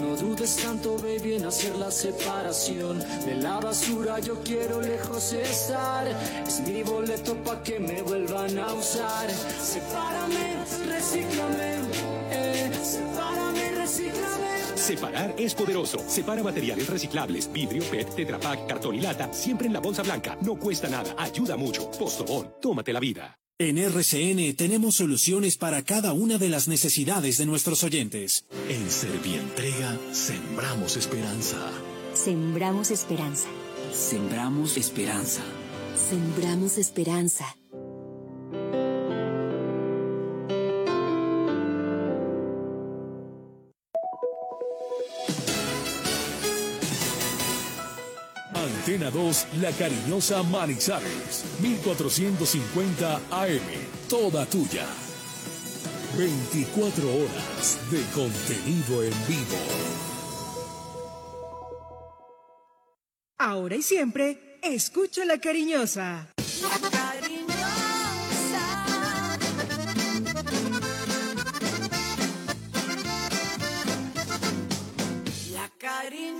No dudes tanto, baby, en hacer la separación. De la basura yo quiero lejos estar. Es mi boleto pa' que me vuelvan a usar. Sepárame, recíclame. Eh, sepárame, recíclame. Separar es poderoso. Separa materiales reciclables, vidrio, PET, Tetra Pak, cartón y lata, siempre en la bolsa blanca. No cuesta nada, ayuda mucho. Postobón, tómate la vida. En RCN tenemos soluciones para cada una de las necesidades de nuestros oyentes. En Servientrega sembramos esperanza. Sembramos esperanza. Sembramos esperanza. Sembramos esperanza. Antena 2, La Cariñosa Manizales, 1450 AM, toda tuya. 24 horas de contenido en vivo. Ahora y siempre, escucho La Cariñosa. La cariñosa.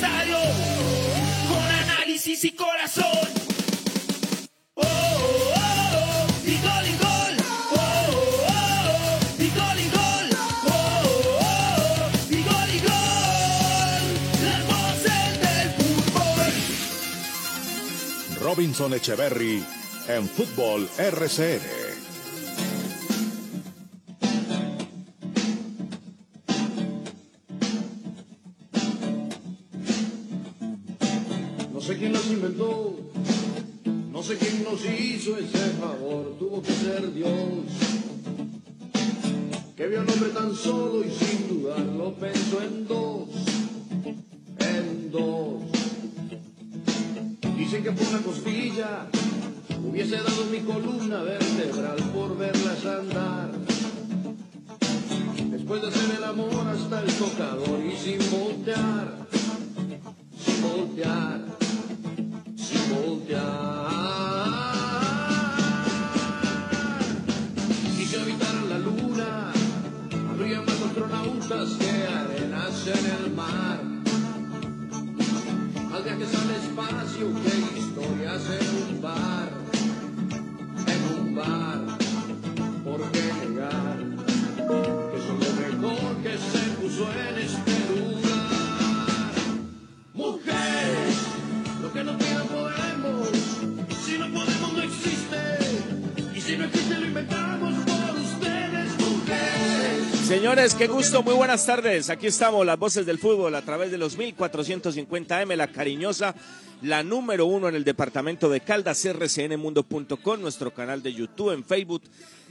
con análisis y corazón. Robinson Echeverry en Fútbol RCN. Señores, qué gusto, muy buenas tardes. Aquí estamos, las voces del fútbol a través de los 1450M, la cariñosa, la número uno en el departamento de Caldas, rcnmundo.com, nuestro canal de YouTube, en Facebook,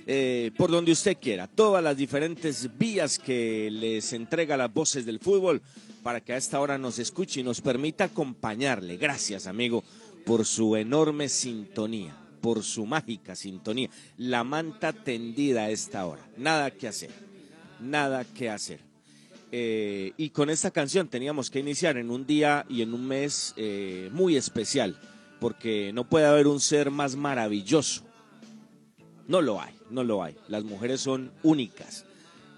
eh, por donde usted quiera. Todas las diferentes vías que les entrega las voces del fútbol para que a esta hora nos escuche y nos permita acompañarle. Gracias, amigo, por su enorme sintonía, por su mágica sintonía. La manta tendida a esta hora. Nada que hacer nada que hacer. Eh, y con esta canción teníamos que iniciar en un día y en un mes eh, muy especial, porque no puede haber un ser más maravilloso. No lo hay, no lo hay. Las mujeres son únicas,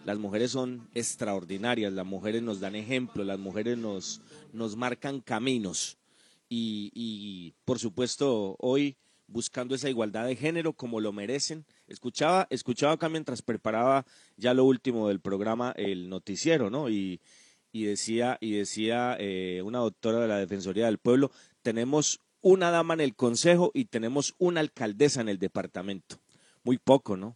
las mujeres son extraordinarias, las mujeres nos dan ejemplo, las mujeres nos, nos marcan caminos. Y, y por supuesto, hoy buscando esa igualdad de género como lo merecen, Escuchaba, escuchaba acá mientras preparaba ya lo último del programa, el noticiero, ¿no? Y, y decía, y decía eh, una doctora de la Defensoría del Pueblo, tenemos una dama en el Consejo y tenemos una alcaldesa en el departamento. Muy poco, ¿no?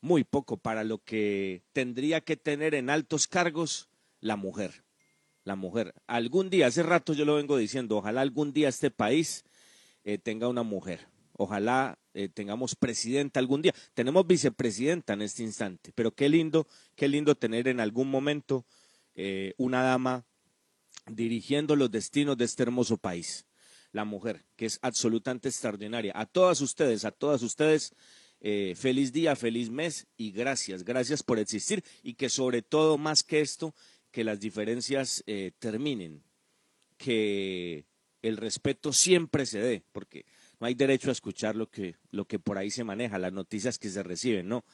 Muy poco para lo que tendría que tener en altos cargos la mujer. La mujer. Algún día, hace rato yo lo vengo diciendo, ojalá algún día este país eh, tenga una mujer. Ojalá eh, tengamos presidenta algún día. Tenemos vicepresidenta en este instante, pero qué lindo, qué lindo tener en algún momento eh, una dama dirigiendo los destinos de este hermoso país. La mujer, que es absolutamente extraordinaria. A todas ustedes, a todas ustedes, eh, feliz día, feliz mes y gracias, gracias por existir y que sobre todo, más que esto, que las diferencias terminen, que el respeto siempre se dé, porque no hay derecho a escuchar lo que, lo que por ahí se maneja, las noticias que se reciben, ¿no?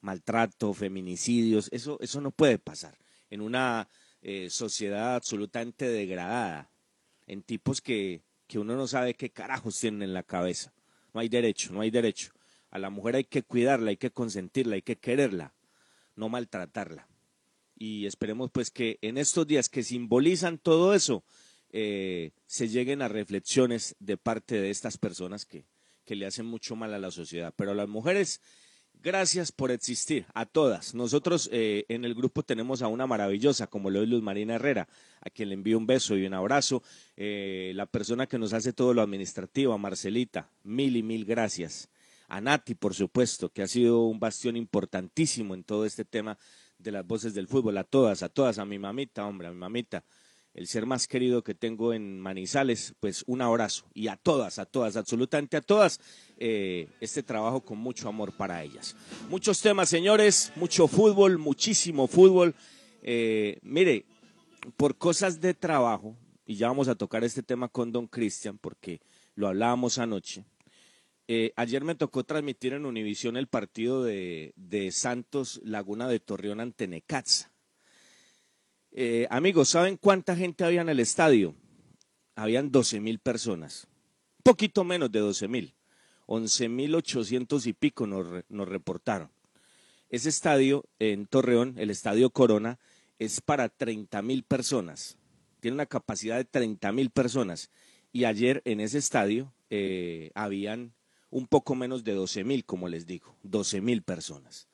Maltrato, feminicidios, eso, eso no puede pasar en una eh, sociedad absolutamente degradada, en tipos que, que uno no sabe qué carajos tienen en la cabeza. No hay derecho, no hay derecho. A la mujer hay que cuidarla, hay que consentirla, hay que quererla, no maltratarla. Y esperemos pues que en estos días que simbolizan todo eso, eh, se lleguen a reflexiones de parte de estas personas que, que le hacen mucho mal a la sociedad. Pero a las mujeres Gracias por existir, a todas. Nosotros eh, en el grupo tenemos a una maravillosa, como lo es Luz Marina Herrera, a quien le envío un beso y un abrazo. Eh, la persona que nos hace todo lo administrativo, a Marcelita, mil y mil gracias. A Nati, por supuesto, que ha sido un bastión importantísimo en todo este tema de las voces del fútbol. A todas, a todas, a mi mamita, hombre, a mi mamita el ser más querido que tengo en Manizales, pues un abrazo. Y a todas, a todas, absolutamente a todas, eh, este trabajo con mucho amor para ellas. Muchos temas, señores, mucho fútbol, muchísimo fútbol. Eh, mire, por cosas de trabajo, y ya vamos a tocar este tema con don Cristian, porque lo hablábamos anoche. Eh, ayer me tocó transmitir en Univisión el partido de, de Santos Laguna de Torreón ante Necaxa. Eh, amigos, ¿saben cuánta gente había en el estadio? Habían 12 mil personas, poquito menos de 12 mil, 11 mil 800 y pico nos, nos reportaron. Ese estadio en Torreón, el estadio Corona, es para 30 mil personas, tiene una capacidad de 30 mil personas. Y ayer en ese estadio eh, habían un poco menos de 12 mil, como les digo, 12 mil personas,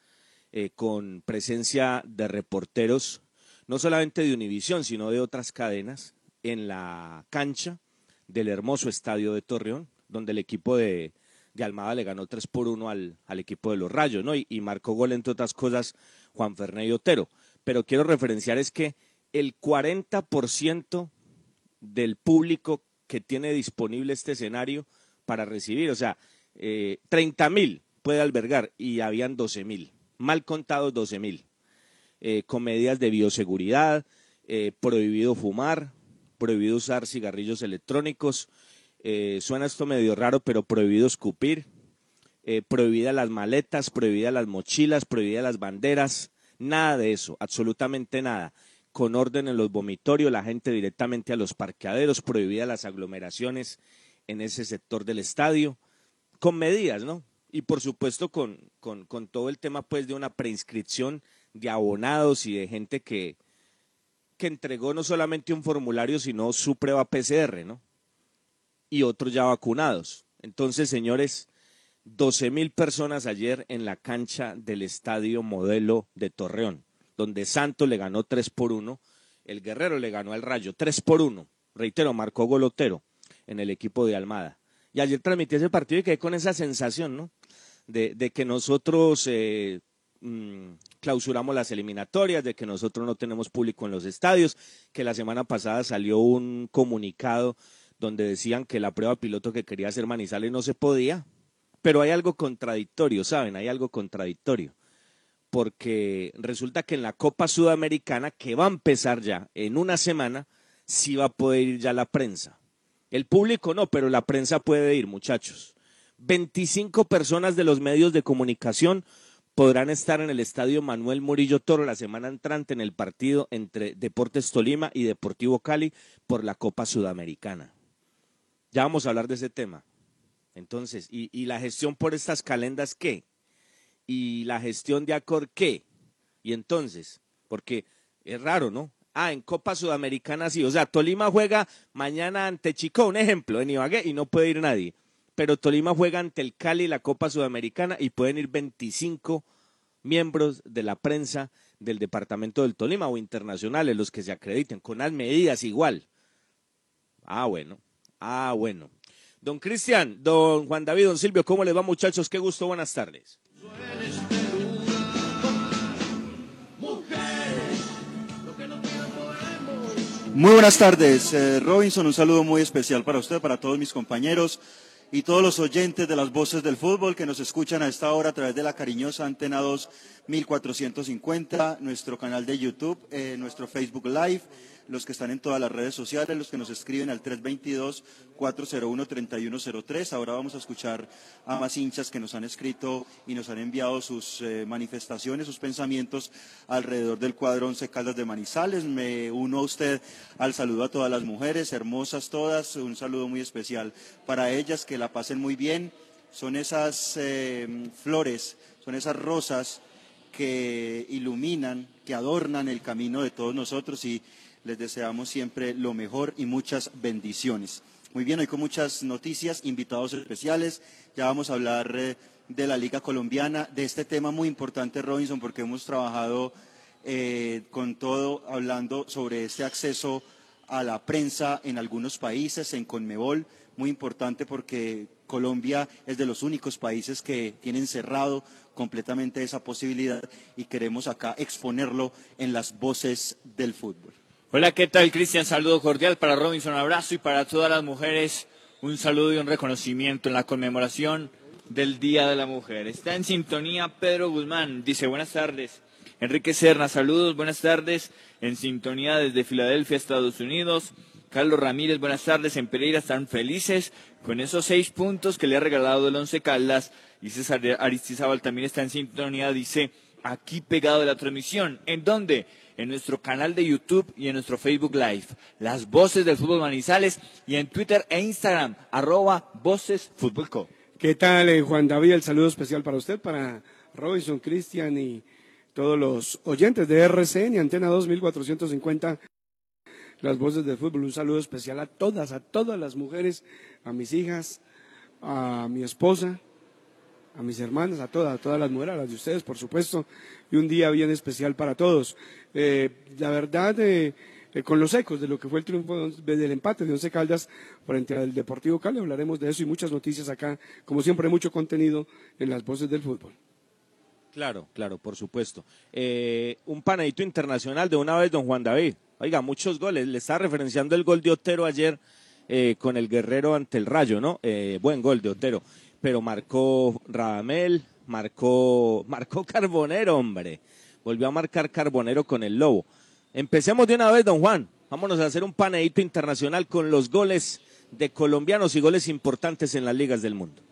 eh, con presencia de reporteros no solamente de Univisión, sino de otras cadenas, en la cancha del hermoso estadio de Torreón, donde el equipo de, Almada le ganó 3 por 1 al, equipo de los Rayos, ¿no? Y, marcó gol, entre otras cosas, Juan Fernández Otero. Pero quiero referenciar es que el 40% del público que tiene disponible este escenario para recibir, o sea, eh, 30 mil puede albergar y habían 12 mil, mal contados 12 mil eh, con medidas de bioseguridad, eh, prohibido fumar, prohibido usar cigarrillos electrónicos, eh, suena esto medio raro, pero prohibido escupir, eh, prohibidas las maletas, prohibidas las mochilas, prohibidas las banderas, nada de eso, absolutamente nada. Con orden en los vomitorios, la gente directamente a los parqueaderos, prohibidas las aglomeraciones en ese sector del estadio, con medidas, ¿no? Y por supuesto con, con, con todo el tema pues de una preinscripción de abonados y de gente que, que entregó no solamente un formulario, sino su prueba PCR, ¿no? Y otros ya vacunados. Entonces, señores, 12 mil personas ayer en la cancha del estadio modelo de Torreón, donde Santos le ganó 3 por 1, el Guerrero le ganó al Rayo 3 por 1. Reitero, marcó golotero en el equipo de Almada. Y ayer transmití ese partido y quedé con esa sensación, ¿no? De, que nosotros eh, Mm, clausuramos las eliminatorias, de que nosotros no tenemos público en los estadios, que la semana pasada salió un comunicado donde decían que la prueba piloto que quería hacer Manizales no se podía, pero hay algo contradictorio, ¿saben? Hay algo contradictorio, porque resulta que en la Copa Sudamericana, que va a empezar ya en una semana, sí va a poder ir ya la prensa. El público no, pero la prensa puede ir, muchachos. 25 personas de los medios de comunicación podrán estar en el estadio Manuel Murillo Toro la semana entrante en el partido entre Deportes Tolima y Deportivo Cali por la Copa Sudamericana. Ya vamos a hablar de ese tema. Entonces, ¿y, la gestión por estas calendas qué? y la gestión de Acor qué. Y entonces, porque es raro, ¿no? Ah, en Copa Sudamericana sí. O sea, Tolima juega mañana ante Chico, un ejemplo, en Ibagué, y no puede ir nadie. Pero Tolima juega ante el Cali la Copa Sudamericana y pueden ir 25 miembros de la prensa del departamento del Tolima o internacionales, los que se acrediten, con las medidas igual. Ah, bueno. Ah, bueno. Don Cristian, don Juan David, don Silvio, ¿cómo les va muchachos? Qué gusto, buenas tardes. Muy buenas tardes, eh, Robinson. Un saludo muy especial para usted, para todos mis compañeros y todos los oyentes de las voces del fútbol que nos escuchan a esta hora a través de la cariñosa Antena 2 1450, nuestro canal de YouTube, eh, nuestro Facebook Live los que están en todas las redes sociales, los que nos escriben al 322-401-3103. Ahora vamos a escuchar a más hinchas que nos han escrito y nos han enviado sus eh, manifestaciones, sus pensamientos alrededor del cuadro Once Caldas de Manizales. Me uno a usted al saludo a todas las mujeres, hermosas todas, un saludo muy especial para ellas, que la pasen muy bien. Son esas eh, flores, son esas rosas que iluminan, que adornan el camino de todos nosotros y les deseamos siempre lo mejor y muchas bendiciones. Muy bien, hoy con muchas noticias, invitados especiales. Ya vamos a hablar eh, de la Liga Colombiana, de este tema muy importante, Robinson, porque hemos trabajado eh, con todo hablando sobre este acceso a la prensa en algunos países, en Conmebol, muy importante porque Colombia es de los únicos países que tienen cerrado completamente esa posibilidad y queremos acá exponerlo en las voces del fútbol. Hola, ¿qué tal, Cristian? Saludo cordial para Robinson, abrazo y para todas las mujeres un saludo y un reconocimiento en la conmemoración del Día de la Mujer. Está en sintonía Pedro Guzmán, dice buenas tardes. Enrique Serna, saludos, buenas tardes. En sintonía desde Filadelfia, Estados Unidos. Carlos Ramírez, buenas tardes. En Pereira están felices con esos seis puntos que le ha regalado el Once Caldas. Y César Aristizábal también está en sintonía, dice aquí pegado de la transmisión. ¿En dónde? en nuestro canal de YouTube y en nuestro Facebook Live. Las voces del fútbol Manizales y en Twitter e Instagram, arroba Voces Fútbol Co. ¿Qué tal, eh, Juan David? El saludo especial para usted, para Robinson, Cristian y todos los oyentes de RCN y Antena 2450. Las voces del fútbol. Un saludo especial a todas, a todas las mujeres, a mis hijas, a mi esposa, a mis hermanas, a todas, a todas las mujeres, a las de ustedes, por supuesto, y un día bien especial para todos. Eh, la verdad, eh, eh, con los ecos de lo que fue el triunfo del empate de Once Caldas frente al Deportivo Cali, hablaremos de eso y muchas noticias acá, como siempre, mucho contenido en las voces del fútbol. Claro, claro, por supuesto. un panadito internacional de una vez, don Juan David. Oiga, muchos goles. Le está referenciando el gol de Otero ayer con el Guerrero ante el Rayo, ¿no? buen gol de Otero pero marcó Radamel, marcó, marcó Carbonero, hombre. Volvió a marcar Carbonero con el Lobo. Empecemos de una vez, don Juan. Vámonos a hacer un paneíto internacional con los goles de colombianos y goles importantes en las ligas del mundo.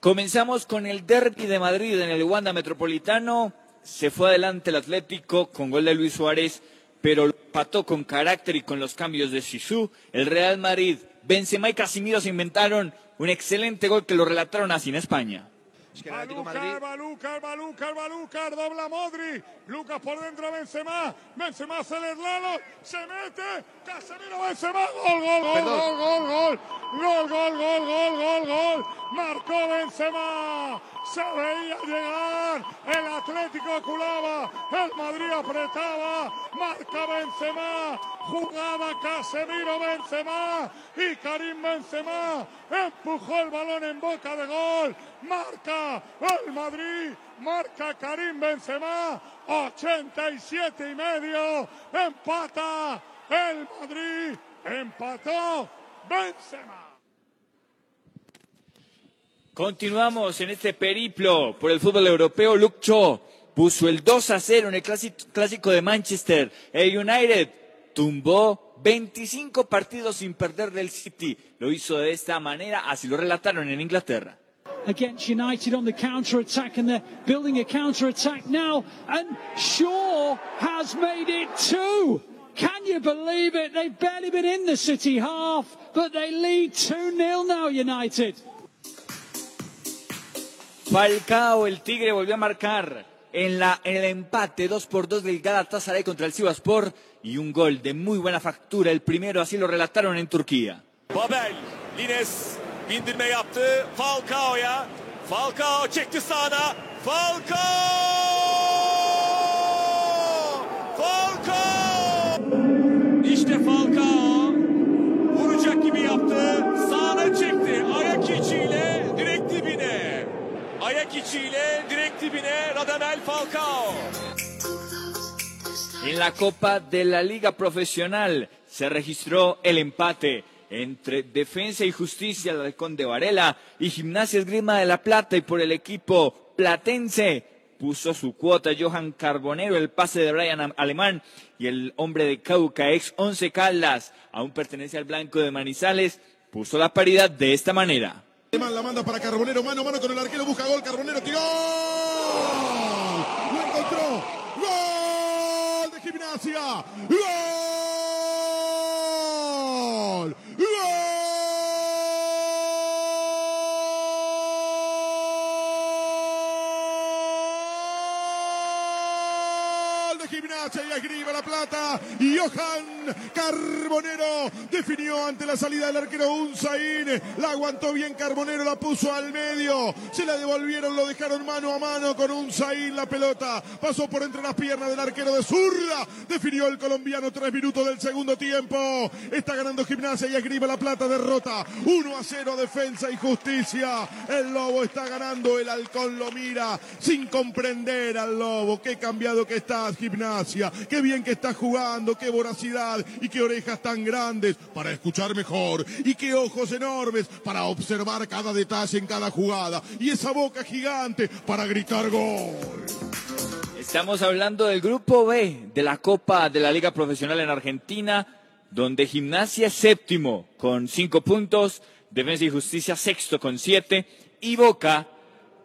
Comenzamos con el derby de Madrid en el Wanda Metropolitano. Se fue adelante el Atlético con gol de Luis Suárez, pero pató con carácter y con los cambios de Sisu. El Real Madrid, Benzema y Casimiro se inventaron un excelente gol que lo relataron así en España. Balúcar, Balúcar, Balúcar, Balúcar, dobla Modri. Lucas por dentro, Benzema. Benzema hace el lado, se mete. Casemiro, Benzema. Gol, gol, gol, gol, gol, gol. Gol, gol, gol, gol, gol, gol. Marcó Benzema. Se veía llegar. El Atlético culaba. El Madrid apretaba. Marca Benzema. Jugaba Casemiro Benzema. Y Karim Benzema empujó el balón en boca de gol. Marca el Madrid. Marca Karim Benzema. 87 y medio. Empata el Madrid. Empató Benzema. Continuamos en este periplo por el fútbol europeo. Luke Shaw puso el 2 a 0 en el clásico de Manchester. El United tumbó 25 partidos sin perder del City. Lo hizo de esta manera, así lo relataron en Inglaterra. Against United on the counter attack, and they're building a counter attack now. And Shaw has made it two. Can you believe it? They've barely been in the City half, but they lead 2 0 now, United. Falcao, el Tigre, volvió a marcar en, el empate 2 por 2 del Galatasaray contra el Sivasspor y un gol de muy buena factura. El primero, así lo relataron en Turquía. Babel, Lines bindirme yaptı Falcao'ya. Falcao çekti sağına. Falcao! Falcao! İşte Falcao. En la Copa de la Liga Profesional se registró el empate entre Defensa y Justicia, el Halcón de Varela, y Gimnasia Esgrima de la Plata, y por el equipo platense puso su cuota Johan Carbonero, el pase de Brian Alemán y el hombre de Cauca, ex Once Caldas, aún pertenece al blanco de Manizales, puso la paridad de esta manera. La manda para Carbonero, mano a mano con el arquero, busca gol, Carbonero tiró. Lo encontró. Gol de Gimnasia. Gol. Gol de Gimnasia y Esgrima La Plata. Y Carbonero definió ante la salida del arquero Unzaín. La aguantó bien Carbonero, la puso al medio. Se la devolvieron, lo dejaron mano a mano con Unzaín. La pelota pasó por entre las piernas del arquero de zurda. Definió el colombiano tres minutos del segundo tiempo. Está ganando Gimnasia y Esgrima La Plata. Derrota 1 a 0 Defensa y Justicia. El Lobo está ganando. El Halcón lo mira sin comprender al Lobo. Qué cambiado que está Gimnasia. Qué bien que está jugando. Qué y qué orejas tan grandes para escuchar mejor y qué ojos enormes para observar cada detalle en cada jugada y esa boca gigante para gritar gol. Estamos hablando del grupo B de la Copa de la Liga Profesional en Argentina, donde Gimnasia es séptimo con cinco puntos, Defensa y Justicia sexto con siete y Boca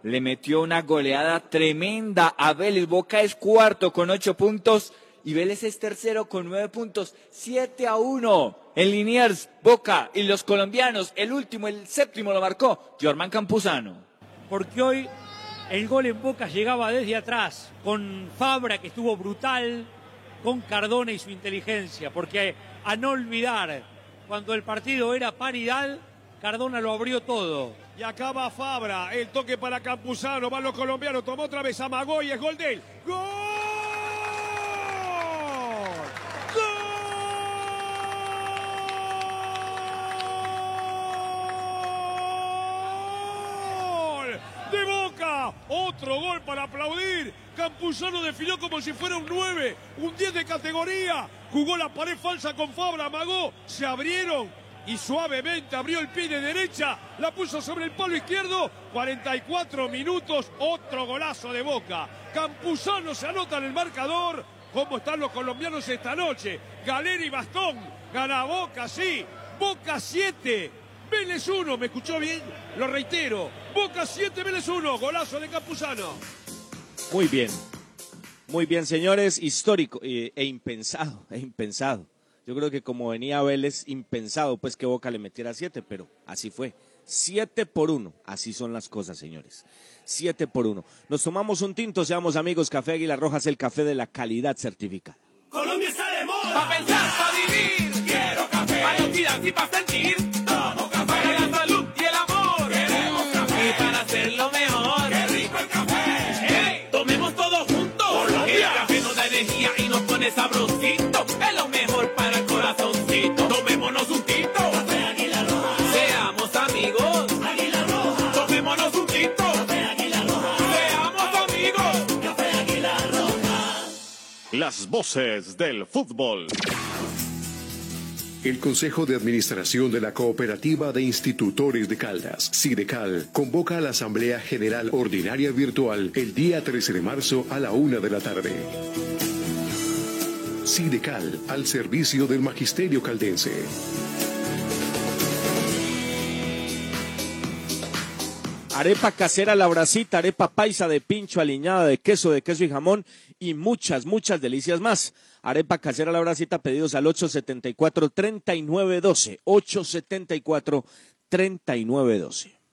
le metió una goleada tremenda a Vélez. Boca es cuarto con ocho puntos y Vélez es tercero con nueve puntos, siete a uno. En Liniers, Boca y los colombianos, el último, el séptimo lo marcó Jormán Campuzano. Porque hoy el gol en Boca llegaba desde atrás, con Fabra que estuvo brutal, con Cardona y su inteligencia, porque a no olvidar, cuando el partido era paridad, Cardona lo abrió todo. Y acaba Fabra, el toque para Campuzano, van los colombianos, tomó otra vez a Magoy, es gol de él. ¡Gol! Otro gol para aplaudir. Campuzano definió como si fuera un 9, un 10 de categoría. Jugó la pared falsa con Fabra, amagó, se abrieron y suavemente abrió el pie de derecha, la puso sobre el palo izquierdo. 44 minutos, otro golazo de Boca. Campuzano se anota en el marcador. ¿Cómo están los colombianos esta noche? Galera y Bastón. Gana Boca, sí. Boca 7. Vélez 1, ¿me escuchó bien? Lo reitero. Boca 7, Vélez 1. Golazo de Campuzano. Muy bien. Muy bien, señores. Histórico eh, e impensado, e impensado. Yo creo que como venía Vélez, impensado pues que Boca le metiera siete, pero así fue. Siete por uno. Así son las cosas, señores. Siete por uno. Nos tomamos un tinto, seamos amigos. Café Águila Roja es el café de la calidad certificada. Colombia está de moda. Pa' pensar, pa' vivir. Quiero café. Pa' y pa' sentir. Pone sabrosito. Es lo mejor para el corazoncito. Tomémonos un tinto. Café Águila Roja. Seamos amigos. Águila Roja. Tomémonos un tinto. Café Águila Roja. Seamos amigos. Café Águila Roja. Las voces del fútbol. El Consejo de Administración de la Cooperativa de Institutores de Caldas, Sidecal, convoca a la Asamblea General Ordinaria Virtual el día 13 de marzo a la una de la tarde. Sidecal, al servicio del Magisterio Caldense. Arepa casera la bracita, arepa paisa de pincho, aliñada de queso, de queso y jamón y muchas, muchas delicias más. Arepa casera la bracita, pedidos al 874-3912. 874-3912.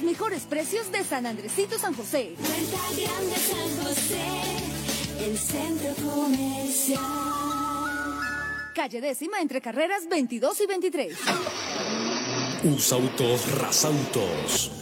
mejores precios de San Andresito San José. Puerta Grande San José, el centro comercial. Calle décima entre carreras 22 y 23. Usautos Rasautos.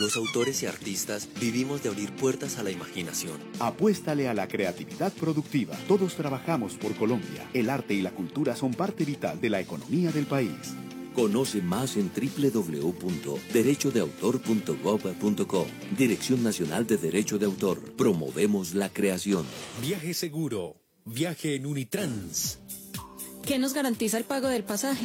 Los autores y artistas vivimos de abrir puertas a la imaginación. Apuéstale a la creatividad productiva. Todos trabajamos por Colombia. El arte y la cultura son parte vital de la economía del país. Conoce más en www.derechodeautor.gov.co. Dirección Nacional de Derecho de Autor. Promovemos la creación. Viaje seguro. Viaje en Unitrans. ¿Qué nos garantiza el pago del pasaje?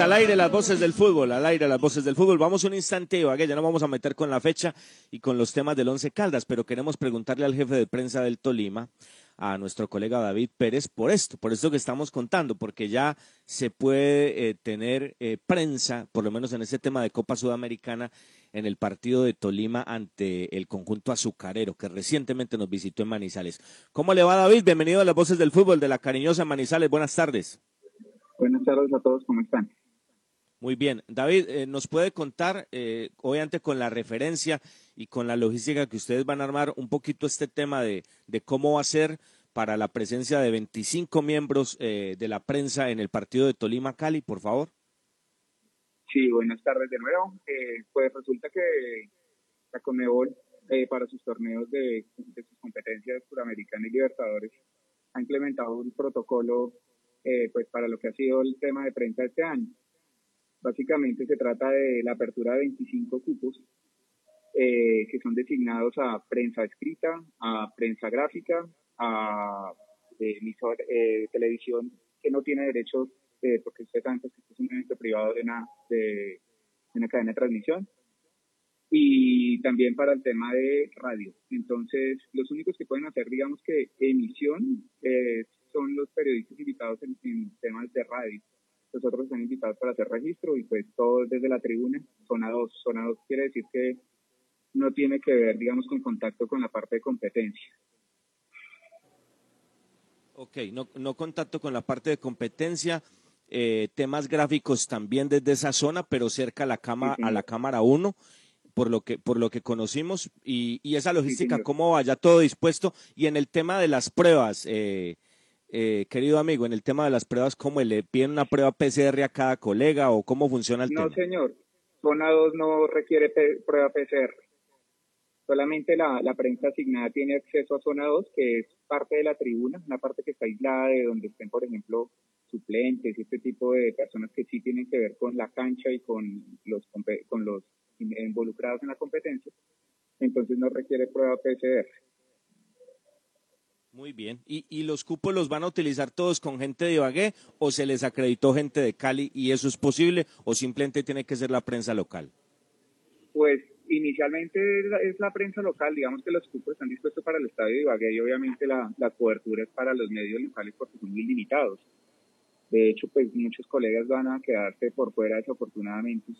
Al aire las voces del fútbol, al aire las voces del fútbol. Vamos un instante, Ibagué, ya no vamos a meter con la fecha y con los temas del Once Caldas, pero queremos preguntarle al jefe de prensa del Tolima, a nuestro colega David Pérez, por esto, por esto que estamos contando, porque ya se puede eh, tener eh, prensa, por lo menos en este tema de Copa Sudamericana, en el partido de Tolima ante el conjunto azucarero, que recientemente nos visitó en Manizales. ¿Cómo le va David? Bienvenido a las voces del fútbol de la cariñosa Manizales. Buenas tardes. Buenas tardes a todos, ¿cómo están? Muy bien. David, eh, ¿nos puede contar, eh, obviamente con la referencia y con la logística que ustedes van a armar, un poquito este tema de, de cómo va a ser para la presencia de 25 miembros eh, de la prensa en el partido de Tolima-Cali, por favor? Sí, buenas tardes de nuevo. Eh, pues resulta que la Conmebol, para sus torneos de, sus competencias suramericana y libertadores, ha implementado un protocolo pues para lo que ha sido el tema de prensa este año. Básicamente se trata de la apertura de 25 cupos eh, que son designados a prensa escrita, a prensa gráfica, a emisor, eh, televisión que no tiene derechos, eh, porque usted sabe que es un evento privado de una, de, de una cadena de transmisión, y también para el tema de radio. Entonces, los únicos que pueden hacer, digamos que emisión, eh, son los periodistas invitados en, temas de radio. Los otros están invitados para hacer registro y pues todos desde la tribuna, zona 2. Zona 2 quiere decir que no tiene que ver, digamos, con contacto con la parte de competencia. Ok, no, no contacto con la parte de competencia. Eh, temas gráficos también desde esa zona, pero cerca a la, cama, sí, a la cámara 1 por lo que por lo que conocimos y, y esa logística sí, cómo vaya todo dispuesto y en el tema de las pruebas eh, eh, querido amigo en el tema de las pruebas cómo le piden una prueba PCR a cada colega o cómo funciona el no, tema no señor zona 2 no requiere prueba PCR solamente la, la prensa asignada tiene acceso a zona 2 que es parte de la tribuna una parte que está aislada de donde estén por ejemplo suplentes este tipo de personas que sí tienen que ver con la cancha y con los con los involucrados en la competencia, entonces no requiere prueba PCR. Muy bien. ¿Y, ¿Y, los cupos los van a utilizar todos con gente de Ibagué o se les acreditó gente de Cali y eso es posible o simplemente tiene que ser la prensa local? Pues inicialmente es la prensa local, digamos que los cupos están dispuestos para el estadio de Ibagué y obviamente la, la cobertura es para los medios locales porque son muy limitados. De hecho, pues muchos colegas van a quedarse por fuera desafortunadamente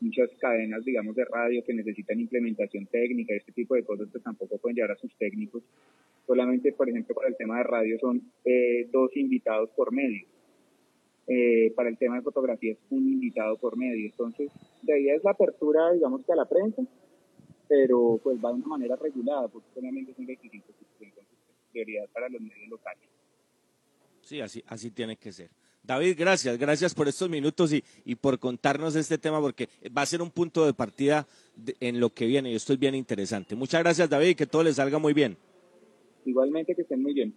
muchas cadenas, digamos, de radio que necesitan implementación técnica, este tipo de cosas, pues tampoco pueden llevar a sus técnicos. Solamente, por ejemplo, para el tema de radio son eh, dos invitados por medio. Eh, para el tema de fotografía es un invitado por medio. Entonces, de ahí es la apertura, digamos, que a la prensa, pero pues va de una manera regulada, porque solamente son requisitos, entonces, prioridad para los medios locales. Sí, así, así tiene que ser. David, gracias, gracias por estos minutos y, y por contarnos este tema, porque va a ser un punto de partida de- en lo que viene y esto es bien interesante. Muchas gracias, David, y que todo les salga muy bien. Igualmente que estén muy bien.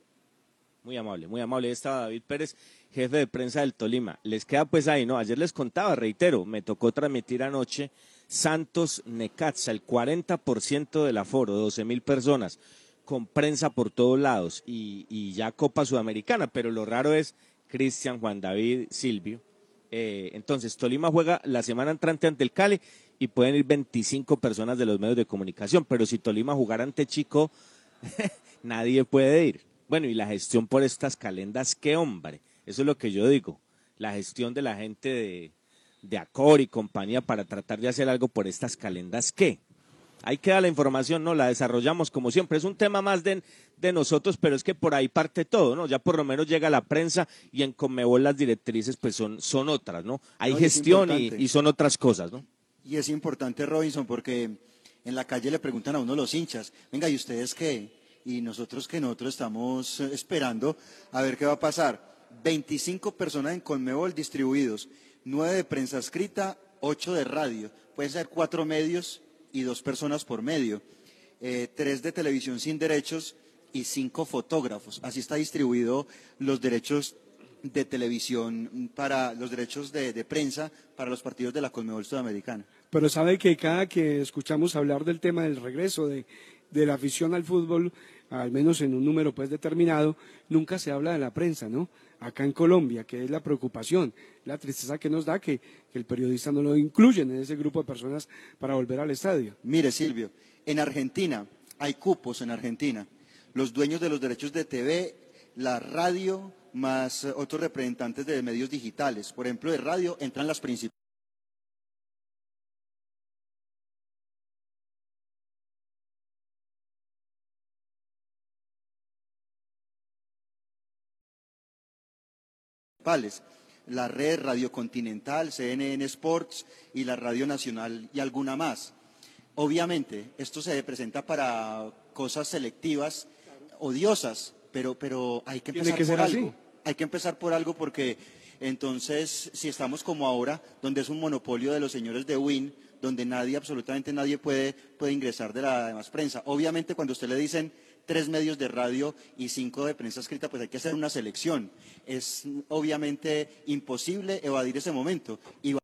Muy amable, muy amable. Ahí estaba David Pérez, jefe de prensa del Tolima. Les queda pues ahí, ¿no? Ayer les contaba, reitero, me tocó transmitir anoche Santos Necaxa, el 40% del aforo, 12 mil personas, con prensa por todos lados y, y ya Copa Sudamericana. Pero lo raro es Cristian, Juan David, Silvio. Eh, entonces, Tolima juega la semana entrante ante el Cali y pueden ir 25 personas de los medios de comunicación. Pero si Tolima jugara ante Chico, nadie puede ir. Bueno, y la gestión por estas calendas, qué hombre. Eso es lo que yo digo. La gestión de la gente de, de Acor y compañía para tratar de hacer algo por estas calendas, ¿qué? Ahí queda la información, ¿no? La desarrollamos como siempre. Es un tema más de, de nosotros, pero es que por ahí parte todo, ¿no? Ya por lo menos llega la prensa y en Conmebol las directrices pues son, son otras, ¿no? Hay No, gestión y, son otras cosas, ¿no? Y es importante, Robinson, porque en la calle le preguntan a uno los hinchas, venga, ¿y ustedes qué? Y nosotros que nosotros estamos esperando a ver qué va a pasar. 25 personas en Conmebol distribuidos, 9 de prensa escrita, 8 de radio. Pueden ser cuatro medios y dos personas por medio. Eh, tres de televisión sin derechos y cinco fotógrafos. Así está distribuido los derechos de televisión para los derechos de, de prensa para los partidos de la Conmebol Sudamericana. Pero sabe que cada que escuchamos hablar del tema del regreso de, de la afición al fútbol, al menos en un número pues determinado, nunca se habla de la prensa, ¿no? Acá en Colombia, que es la preocupación, la tristeza que nos da que, el periodista no lo incluyen en ese grupo de personas para volver al estadio. Mire, Silvio, en Argentina hay cupos en Argentina. Los dueños de los derechos de TV, la radio, más otros representantes de medios digitales. Por ejemplo, de radio entran las principales. Principales, la red Radio Continental, CNN Sports y la Radio Nacional y alguna más. Obviamente, esto se presenta para cosas selectivas, odiosas, pero, pero hay que empezar que por algo. así. Hay que empezar por algo porque entonces, si estamos como ahora, donde es un monopolio de los señores de Win, donde nadie, absolutamente nadie puede, puede ingresar de la demás prensa. Obviamente, cuando a usted le dicen tres medios de radio y cinco de prensa escrita, pues hay que hacer una selección. Es obviamente imposible evadir ese momento. Y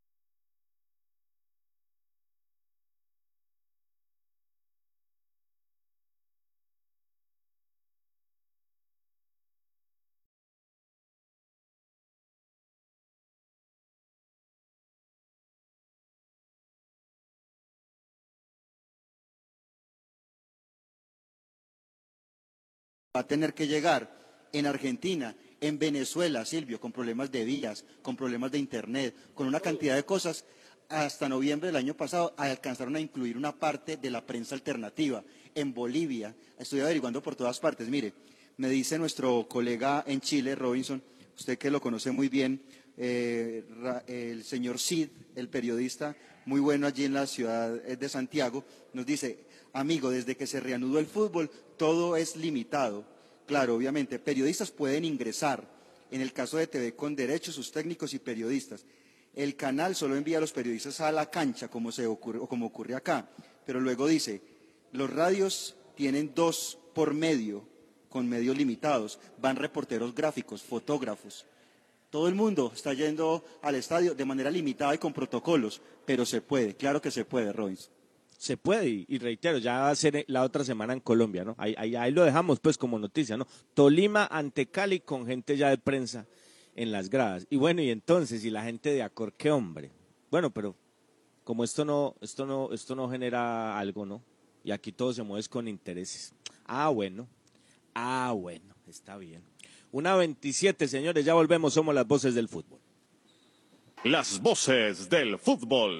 va- a tener que llegar en Argentina, en Venezuela, Silvio, con problemas de vías, con problemas de Internet, con una cantidad de cosas. Hasta noviembre del año pasado alcanzaron a incluir una parte de la prensa alternativa. En Bolivia, estoy averiguando por todas partes. Mire, me dice nuestro colega en Chile, Robinson, usted que lo conoce muy bien, eh, el señor Cid, el periodista muy bueno allí en la ciudad eh, de Santiago, nos dice, amigo, desde que se reanudó el fútbol, todo es limitado. Claro, obviamente, periodistas pueden ingresar, en el caso de TV con derechos, sus técnicos y periodistas. El canal solo envía a los periodistas a la cancha, como, se ocurre, o como ocurre acá, pero luego dice, los radios tienen dos por medio, con medios limitados, van reporteros gráficos, fotógrafos. Todo el mundo está yendo al estadio de manera limitada y con protocolos, pero se puede, claro que se puede, Robinson. Se puede, y, reitero, ya va a ser la otra semana en Colombia, ¿no? Ahí, ahí, ahí lo dejamos pues como noticia, ¿no? Tolima ante Cali con gente ya de prensa en las gradas. Y bueno, y entonces, y la gente de Acor, qué hombre. Bueno, pero como esto no, esto no, esto no genera algo, ¿no? Y aquí todo se mueve con intereses. Ah, bueno. Ah, bueno, está bien. Una 27, señores, ya volvemos, somos las voces del fútbol. Las voces del fútbol.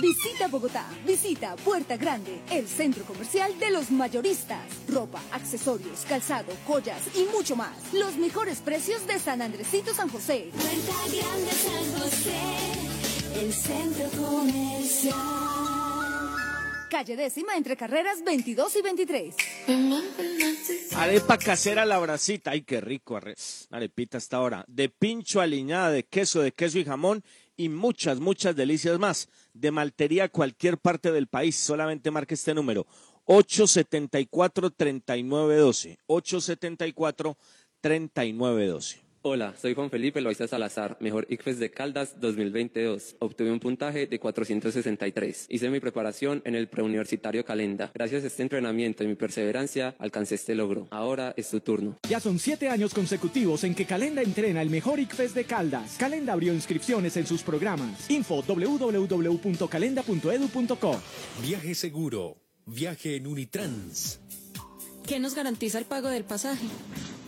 Visita Bogotá, visita Puerta Grande, el centro comercial de los mayoristas. Ropa, accesorios, calzado, joyas y mucho más. Los mejores precios de San Andresito San José. Puerta Grande San José, el centro comercial. Calle décima entre carreras 22 y 23. Arepa casera la bracita. Ay, qué rico. arre- Arepita hasta ahora. De pincho aliñada, de queso, de queso y jamón y muchas, muchas delicias más. De maltería cualquier parte del país. Solamente marque este número. 874-3912. 874-3912. Hola, soy Juan Felipe Loaiza Salazar, mejor ICFES de Caldas 2022. Obtuve un puntaje de 463. Hice mi preparación en el preuniversitario Calenda. Gracias a este entrenamiento y mi perseverancia, alcancé este logro. Ahora es tu turno. Ya son siete años consecutivos en que Calenda entrena el mejor ICFES de Caldas. Calenda abrió inscripciones en sus programas. Info www.calenda.edu.co. Viaje seguro. Viaje en Unitrans. ¿Qué nos garantiza el pago del pasaje?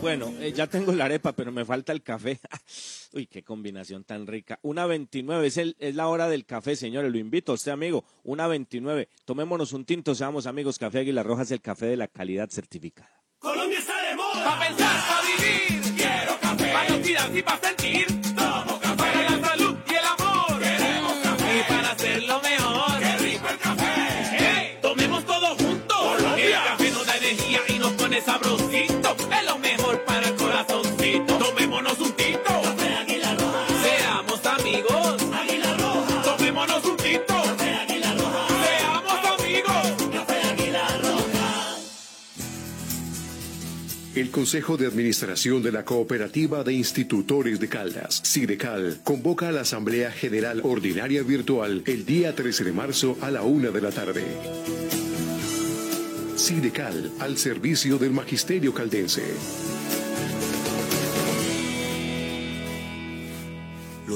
Bueno, eh, ya tengo la arepa, pero me falta el café. Uy, qué combinación tan rica. Una 29, es, es la hora del café, señores. Lo invito a usted, amigo. Una 29. Tomémonos un tinto, seamos amigos. Café Águila Roja es el café de la calidad certificada. Colombia está de moda. Pa' pensar, pa' vivir. Quiero café. Pa' y pa' sentir. Tomo café. Para la salud y el amor. Queremos café. Y para hacerlo mejor. Qué rico el café. Hey, tomemos todos juntos. Colombia. El café nos da energía y nos pone sabrosito. El Consejo de Administración de la Cooperativa de Institutores de Caldas, Sidecal, convoca a la Asamblea General Ordinaria Virtual el día 13 de marzo a la una de la tarde. Sidecal, al servicio del Magisterio Caldense.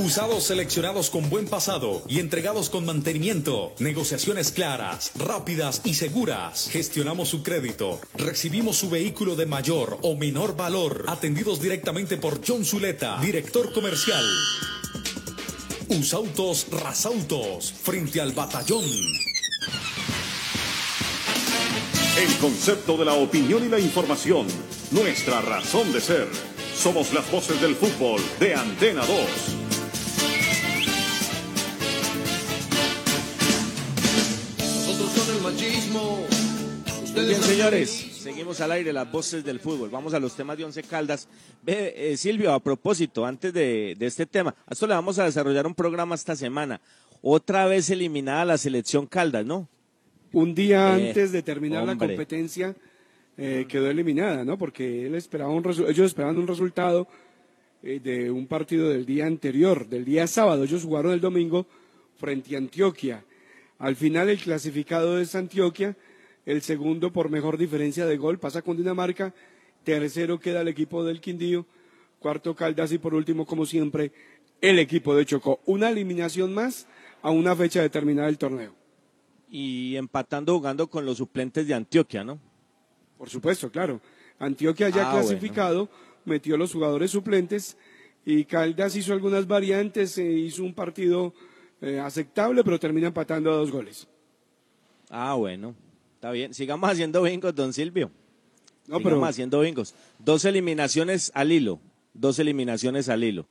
Usados seleccionados con buen pasado y entregados con mantenimiento. Negociaciones claras, rápidas y seguras. Gestionamos su crédito. Recibimos su vehículo de mayor o menor valor. Atendidos directamente por John Zuleta, director comercial. Usautos Rasautos, frente al batallón. El concepto de la opinión y la información. Nuestra razón de ser. Somos las voces del fútbol de Antena 2. Bien, señores, seguimos al aire las voces del fútbol. Vamos a los temas de Once Caldas. Ve, eh, Silvio, a propósito, antes de, de este tema, a esto le vamos a desarrollar un programa esta semana. Otra vez eliminada la selección Caldas, ¿no? Un día Eh, antes de terminar la competencia eh, quedó eliminada, ¿no? Porque él esperaba un ellos esperaban un resultado eh, de un partido del día anterior, del día sábado. Ellos jugaron el domingo frente a Antioquia. Al final el clasificado es Antioquia, el segundo por mejor diferencia de gol pasa con Dinamarca, tercero queda el equipo del Quindío, cuarto Caldas y por último, como siempre, el equipo de Chocó. Una eliminación más a una fecha determinada del torneo. Y empatando jugando con los suplentes de Antioquia, ¿no? Por supuesto, claro. Antioquia ya Ah, clasificado, metió los jugadores suplentes y Caldas hizo algunas variantes, eh, hizo un partido eh, aceptable, pero termina empatando a dos goles. Ah, bueno. Está bien. Sigamos haciendo bingos, don Silvio. No, Sigamos pero- haciendo bingos. Dos eliminaciones al hilo. Dos eliminaciones al hilo.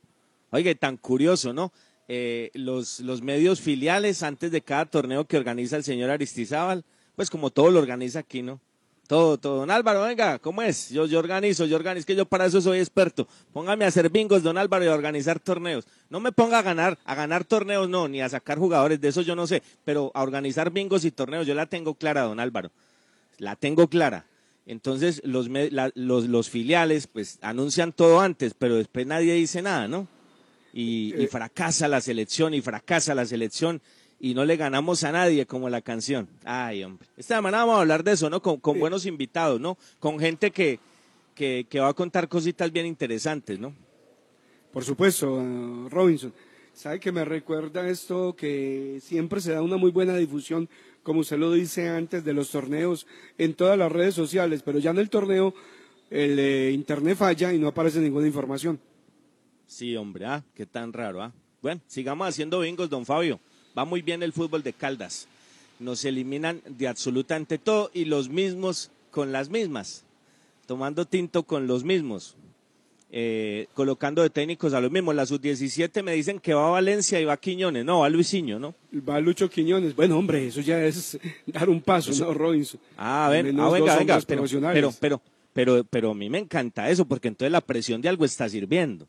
Oye, tan curioso, ¿no? Eh, los, los medios filiales antes de cada torneo que organiza el señor Aristizábal, pues como todo lo organiza aquí, ¿no? Todo, todo. Don Álvaro, venga, ¿cómo es? Yo, yo organizo, yo organizo, que yo para eso soy experto. Póngame a hacer bingos, don Álvaro, y a organizar torneos. No me ponga a ganar, a ganar torneos no, ni a sacar jugadores, de eso yo no sé, pero a organizar bingos y torneos yo la tengo clara, don Álvaro. La tengo clara. Entonces los, la- los, los filiales pues anuncian todo antes, pero después nadie dice nada, ¿no? Y, y fracasa la selección y fracasa la selección y no le ganamos a nadie como la canción. Ay, hombre. Esta semana vamos a hablar de eso, ¿no? Con, con buenos invitados, ¿no? Con gente que, que, que va a contar cositas bien interesantes, ¿no? Por supuesto, eh, Robinson. ¿Sabe que me recuerda esto que siempre se da una muy buena difusión, como usted lo dice antes, de los torneos en todas las redes sociales, pero ya en el torneo el eh, internet falla y no aparece ninguna información. Sí, hombre, ah, qué tan raro, ah. Bueno, sigamos haciendo bingos, don Fabio. Va muy bien el fútbol de Caldas. Nos eliminan de absolutamente todo y los mismos con las mismas. Tomando tinto con los mismos. Eh, colocando de técnicos a los mismos. La sub-17 me dicen que va a Valencia y va a Quiñones. No, va a Luisinho, ¿no? Va Lucho Quiñones. Bueno, hombre, eso ya es dar un paso, Eso- ¿no, Robinson? Ah, ven, menos ah, venga, venga, pero, pero, pero, pero, pero a mí me encanta eso, porque entonces la presión de algo está sirviendo.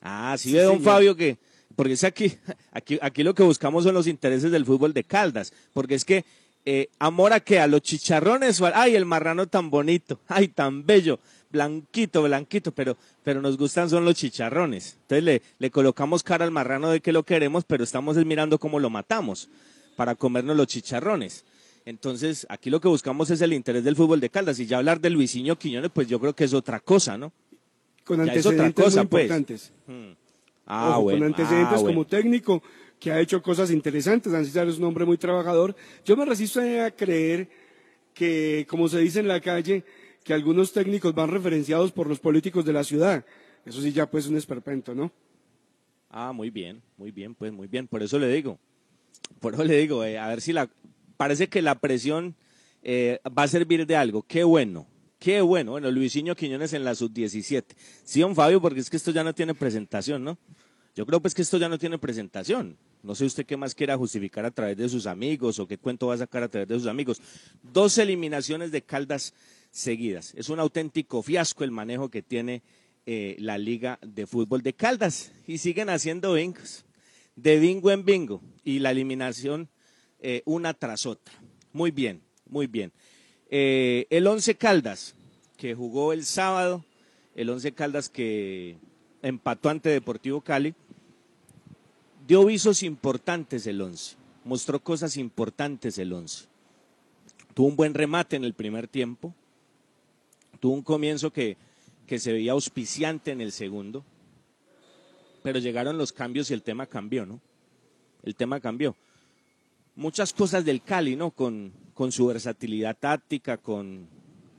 Ah, sí, Sí, ve don señor. Fabio que, porque es aquí, aquí, aquí lo que buscamos son los intereses del fútbol de Caldas, porque es que eh, amor a que a los chicharrones, ay, el marrano tan bonito, ay, tan bello, blanquito, blanquito, pero, pero nos gustan son los chicharrones. Entonces le, le colocamos cara al marrano de que lo queremos, pero estamos es mirando cómo lo matamos para comernos los chicharrones. Entonces, aquí lo que buscamos es el interés del fútbol de Caldas. Y ya hablar de Luisinho Quiñones, pues yo creo que es otra cosa, ¿no? Con Ya es otra antecedentes cosa, muy pues. importantes. Hmm. Ah, Ojo, bueno, con antecedentes ah, como técnico que ha hecho cosas interesantes. Ancísar es un hombre muy trabajador. Yo me resisto a creer que, como se dice en la calle, que algunos técnicos van referenciados por los políticos de la ciudad. Eso sí ya pues un esperpento, ¿no? Ah, muy bien, muy bien, pues muy bien. Por eso le digo, por eso le digo, eh, a ver si la, parece que la presión eh, va a servir de algo. Qué bueno, qué bueno. Bueno, Luisinho Quiñones en la sub-17. Sí, don Fabio, porque es que esto ya no tiene presentación, ¿no? Yo creo pues que esto ya no tiene presentación. No sé usted qué más quiera justificar a través de sus amigos o qué cuento va a sacar a través de sus amigos. Dos eliminaciones de Caldas seguidas. Es un auténtico fiasco el manejo que tiene eh, la Liga de Fútbol de Caldas. Y siguen haciendo bingos. De bingo en bingo. Y la eliminación eh, una tras otra. Muy bien, muy bien. Eh, el Once Caldas, que jugó el sábado, el Once Caldas que empató ante Deportivo Cali, dio visos importantes el Once, mostró cosas importantes el Once. Tuvo un buen remate en el primer tiempo, tuvo un comienzo que, que se veía auspiciante en el segundo, pero llegaron los cambios y el tema cambió, ¿no? El tema cambió. Muchas cosas del Cali, ¿no? Con, con su versatilidad táctica, con,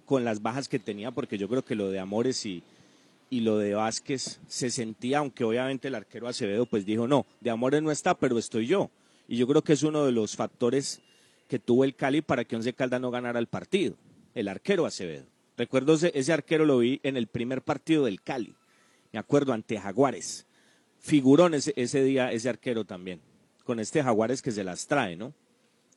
con las bajas que tenía, porque yo creo que lo de Amores y, y lo de Vázquez se sentía, aunque obviamente el arquero Acevedo pues dijo, no, de Amores no está, pero estoy yo. Y yo creo que es uno de los factores que tuvo el Cali para que Once Caldas no ganara el partido, el arquero Acevedo. Recuerdo ese, arquero lo vi en el primer partido del Cali, me acuerdo, ante Jaguares. Figurón ese, ese día ese arquero también, con este Jaguares que se las trae, ¿no?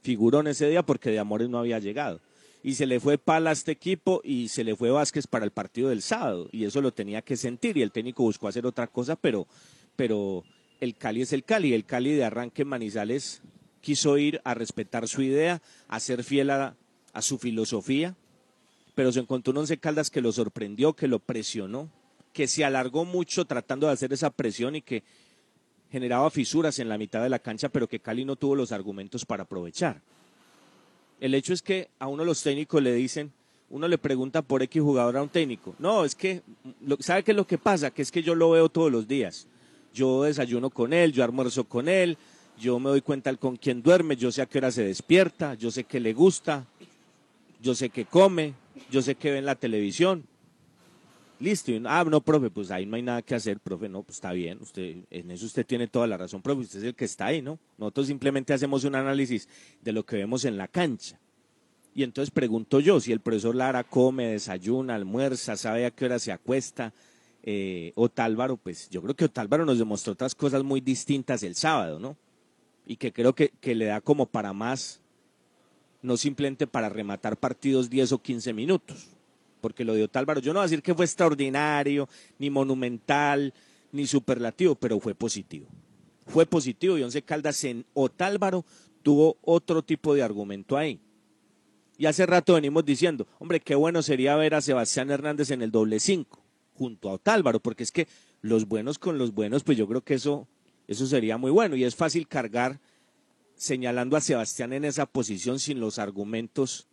Figurón ese día porque de Amores no había llegado y se le fue pala a este equipo y se le fue Vázquez para el partido del sábado y eso lo tenía que sentir y el técnico buscó hacer otra cosa, pero, pero el Cali es el Cali, el Cali de arranque Manizales quiso ir a respetar su idea, a ser fiel a, a su filosofía, pero se encontró un Once Caldas que lo sorprendió, que lo presionó, que se alargó mucho tratando de hacer esa presión y que generaba fisuras en la mitad de la cancha, pero que Cali no tuvo los argumentos para aprovechar. El hecho es que a uno de los técnicos le dicen, uno le pregunta por X jugador a un técnico. No, es que, ¿sabe qué es lo que pasa? Que es que yo lo veo todos los días. Yo desayuno con él, yo almuerzo con él, yo me doy cuenta con quién duerme, yo sé a qué hora se despierta, yo sé qué le gusta, yo sé qué come, yo sé qué ve en la televisión. Listo, y ah, no, profe, pues ahí no hay nada que hacer, profe, no, pues está bien, usted, en eso usted tiene toda la razón, profe, usted es el que está ahí, ¿no? Nosotros simplemente hacemos un análisis de lo que vemos en la cancha. Y entonces pregunto yo, si el profesor Lara come, desayuna, almuerza, sabe a qué hora se acuesta, eh, Otálvaro, pues yo creo que Otálvaro nos demostró otras cosas muy distintas el sábado, ¿no? Y que creo que, que le da como para más, no simplemente para rematar partidos 10 o 15 minutos porque lo de Otálvaro, yo no voy a decir que fue extraordinario, ni monumental, ni superlativo, pero fue positivo. Fue positivo y Once Caldas en Otálvaro tuvo otro tipo de argumento ahí. Y hace rato venimos diciendo, hombre, qué bueno sería ver a Sebastián Hernández en el doble cinco, junto a Otálvaro, porque es que los buenos con los buenos, pues yo creo que eso, eso sería muy bueno. Y es fácil cargar señalando a Sebastián en esa posición sin los argumentos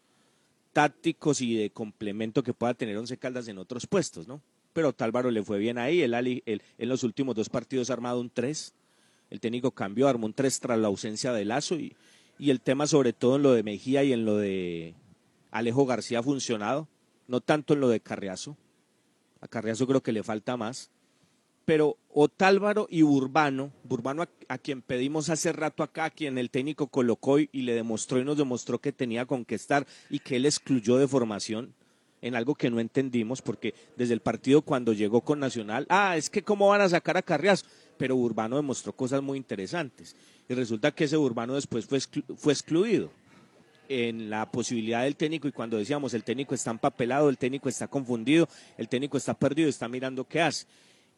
tácticos y de complemento que pueda tener Once Caldas en otros puestos, ¿no? Pero Tálvaro le fue bien ahí, el, en los últimos dos partidos ha armado un 3, el técnico cambió, armó un 3 tras la ausencia de Lazo y, y el tema sobre todo en lo de Mejía y en lo de Alejo García ha funcionado, no tanto en lo de Carriazo, a Carriazo creo que le falta más, pero Otálvaro y Urbano, Urbano a, quien pedimos hace rato acá, a quien el técnico colocó y, le demostró y nos demostró que tenía con qué estar y que él excluyó de formación en algo que no entendimos, porque desde el partido cuando llegó con Nacional, ah, es que cómo van a sacar a Carriazo, pero Urbano demostró cosas muy interesantes. Y resulta que ese Urbano después fue, fue excluido en la posibilidad del técnico y cuando decíamos el técnico está empapelado, el técnico está confundido, el técnico está perdido, está mirando qué hace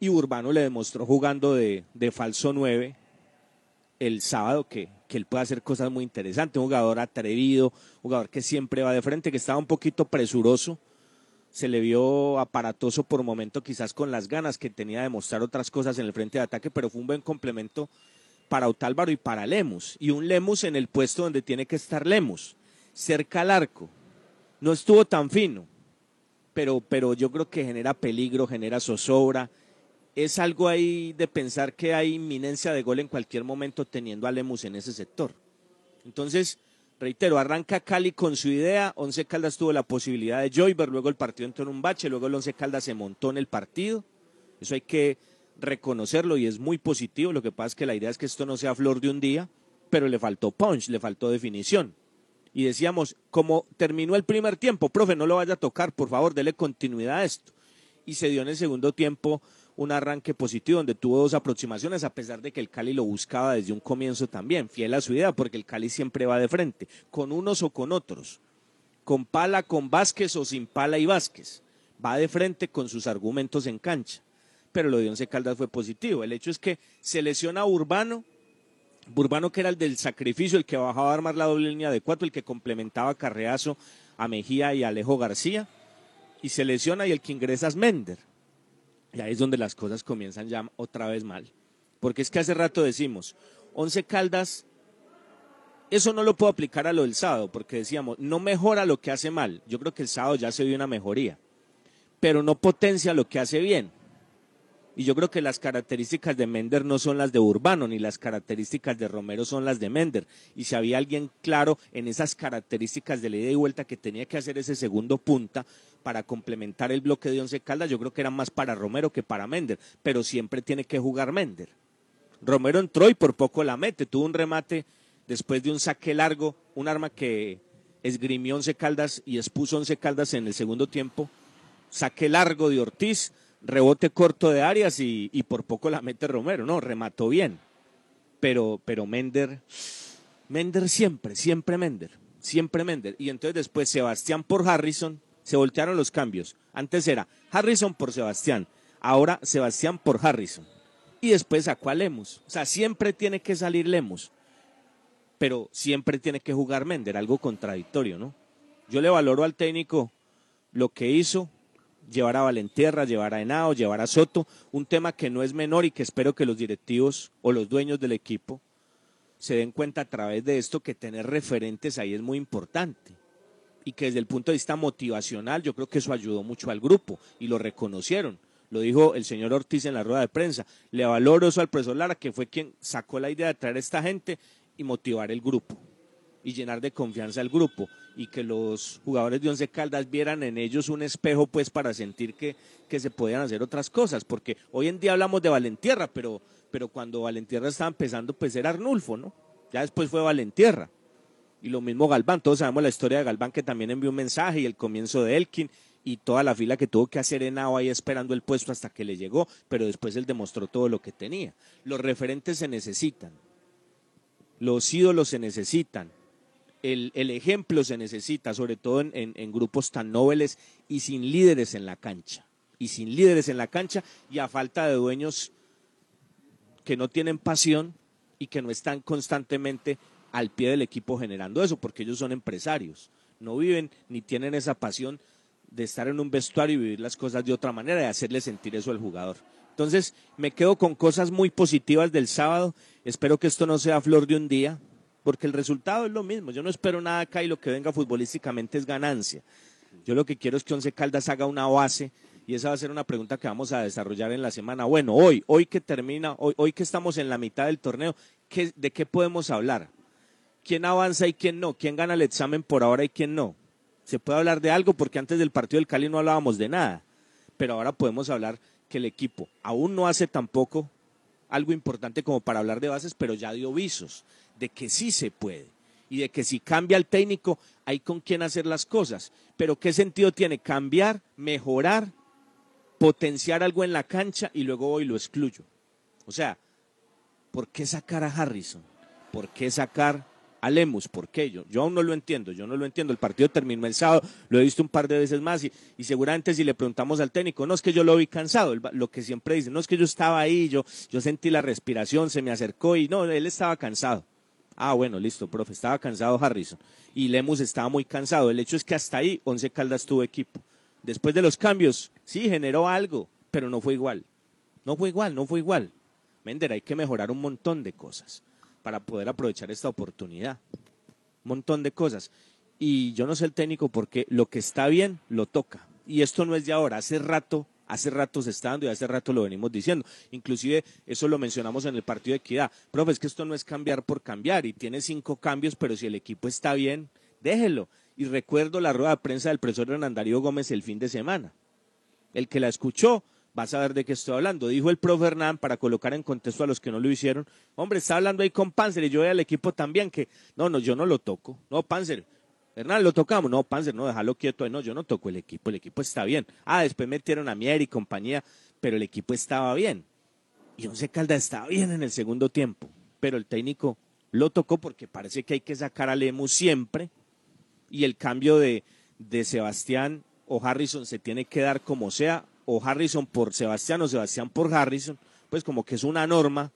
y Urbano le demostró jugando de, falso 9 el sábado que, que, él puede hacer cosas muy interesantes, un jugador atrevido, jugador que siempre va de frente, que estaba un poquito presuroso, se le vio aparatoso por momento quizás con las ganas que tenía de mostrar otras cosas en el frente de ataque, pero fue un buen complemento para Otálvaro y para Lemus, y un Lemus en el puesto donde tiene que estar Lemus, cerca al arco, no estuvo tan fino, pero, pero yo creo que genera peligro, genera zozobra, es algo ahí de pensar que hay inminencia de gol en cualquier momento teniendo a Lemus en ese sector. Entonces, reitero, arranca Cali con su idea, Once Caldas tuvo la posibilidad de Joyver, luego el partido entró en un bache, luego el Once Caldas se montó en el partido, eso hay que reconocerlo y es muy positivo, lo que pasa es que la idea es que esto no sea flor de un día, pero le faltó punch, le faltó definición. Y decíamos, como terminó el primer tiempo, profe, no lo vaya a tocar, por favor, dele continuidad a esto. Y se dio en el segundo tiempo un arranque positivo donde tuvo dos aproximaciones, a pesar de que el Cali lo buscaba desde un comienzo también, fiel a su idea, porque el Cali siempre va de frente, con unos o con otros, con pala, con Vázquez o sin pala y Vázquez, va de frente con sus argumentos en cancha. Pero lo de Once Caldas fue positivo. El hecho es que se lesiona a Urbano, Urbano que era el del sacrificio, el que bajaba a armar la doble línea de cuatro, el que complementaba a Carreazo, a Mejía y a Alejo García, y se lesiona y el que ingresa es Mender y ahí es donde las cosas comienzan ya otra vez mal. Porque es que hace rato decimos, Once Caldas, eso no lo puedo aplicar a lo del sábado, porque decíamos, no mejora lo que hace mal. Yo creo que el sábado ya se vio una mejoría, pero no potencia lo que hace bien. Y yo creo que las características de Mender no son las de Urbano, ni las características de Romero son las de Mender. Y si había alguien claro en esas características de la ida y vuelta que tenía que hacer ese segundo punta, para complementar el bloque de Once Caldas, yo creo que era más para Romero que para Mender, pero siempre tiene que jugar Mender. Romero entró y por poco la mete, tuvo un remate después de un saque largo, un arma que esgrimió Once Caldas y expuso Once Caldas en el segundo tiempo, saque largo de Ortiz, rebote corto de Arias y, por poco la mete Romero, no, remató bien, pero, pero Mender, Mender siempre, siempre Mender, siempre Mender, y entonces después Sebastián por Harrison, se voltearon los cambios. Antes era Harrison por Sebastián, ahora Sebastián por Harrison. Y después sacó a Lemus. O sea, siempre tiene que salir Lemus, pero siempre tiene que jugar Mender, algo contradictorio, ¿no? Yo le valoro al técnico lo que hizo, llevar a Valentierra, llevar a Henao, llevar a Soto, un tema que no es menor y que espero que los directivos o los dueños del equipo se den cuenta a través de esto que tener referentes ahí es muy importante y que desde el punto de vista motivacional yo creo que eso ayudó mucho al grupo y lo reconocieron. Lo dijo el señor Ortiz en la rueda de prensa. Le valoro eso al profesor Lara, que fue quien sacó la idea de traer a esta gente y motivar el grupo. y llenar de confianza al grupo y que los jugadores de Once Caldas vieran en ellos un espejo pues para sentir que, que se podían hacer otras cosas, porque hoy en día hablamos de Valentierra, pero, pero cuando Valentierra estaba empezando pues era Arnulfo, ¿no? Ya después fue Valentierra. Y lo mismo Galván, todos sabemos la historia de Galván que también envió un mensaje y el comienzo de Elkin y toda la fila que tuvo que hacer Henao ahí esperando el puesto hasta que le llegó, pero después él demostró todo lo que tenía. Los referentes se necesitan, los ídolos se necesitan, el, el ejemplo se necesita, sobre todo en, en- en grupos tan nobles y sin líderes en la cancha. Y sin líderes en la cancha y a falta de dueños que no tienen pasión y que no están constantemente al pie del equipo generando eso, porque ellos son empresarios, no viven ni tienen esa pasión de estar en un vestuario y vivir las cosas de otra manera y hacerle sentir eso al jugador. Entonces, me quedo con cosas muy positivas del sábado. Espero que esto no sea flor de un día, porque el resultado es lo mismo. Yo no espero nada acá y lo que venga futbolísticamente es ganancia. Yo lo que quiero es que Once Caldas haga una base y esa va a ser una pregunta que vamos a desarrollar en la semana. Bueno, hoy, hoy que termina, hoy, hoy que estamos en la mitad del torneo, ¿qué- ¿de qué podemos hablar? ¿Quién avanza y quién no? ¿Quién gana el examen por ahora y quién no? Se puede hablar de algo porque antes del partido del Cali no hablábamos de nada, pero ahora podemos hablar que el equipo aún no hace tampoco algo importante como para hablar de bases, pero ya dio visos de que sí se puede y de que si cambia el técnico hay con quién hacer las cosas. Pero ¿qué sentido tiene cambiar, mejorar, potenciar algo en la cancha y luego hoy lo excluyo? O sea, ¿por qué sacar a Harrison? ¿Por qué sacar a Lemus? ¿Por qué? Yo, yo aún no lo entiendo, yo no lo entiendo. El partido terminó el sábado, lo he visto un par de veces más y, y seguramente si le preguntamos al técnico, no es que yo lo vi cansado, lo que siempre dice, no es que yo estaba ahí, yo, yo sentí la respiración, se me acercó y no, él estaba cansado. Ah, bueno, listo, profe, estaba cansado Harrison y Lemus estaba muy cansado. El hecho es que hasta ahí Once Caldas tuvo equipo. Después de los cambios, sí, generó algo, pero no fue igual. No fue igual, no fue igual. Mender, hay que mejorar un montón de cosas para poder aprovechar esta oportunidad. Un montón de cosas. Y yo no sé el técnico porque lo que está bien lo toca. Y esto no es de ahora, hace rato, hace rato se está dando y hace rato lo venimos diciendo. Inclusive eso lo mencionamos en el partido de equidad. Profe, es que esto no es cambiar por cambiar y tiene cinco cambios, pero si el equipo está bien, déjelo. Y recuerdo la rueda de prensa del profesor Hernán Darío Gómez el fin de semana. El que la escuchó va a saber de qué estoy hablando. Dijo el profe Hernán, para colocar en contexto a los que no lo hicieron, hombre, está hablando ahí con Panzer y yo voy al equipo también, que no, no, yo no lo toco. No, Panzer, Hernán, lo tocamos. No, Panzer, no, déjalo quieto ahí. No, yo no toco el equipo, el equipo está bien. Ah, después metieron a Mier y compañía, pero el equipo estaba bien. Y Once Caldas estaba bien en el segundo tiempo, pero el técnico lo tocó porque parece que hay que sacar a Lemus siempre y el cambio de, de Sebastián o Harrison se tiene que dar como sea, o Harrison por Sebastián o Sebastián por Harrison, pues como que es una norma.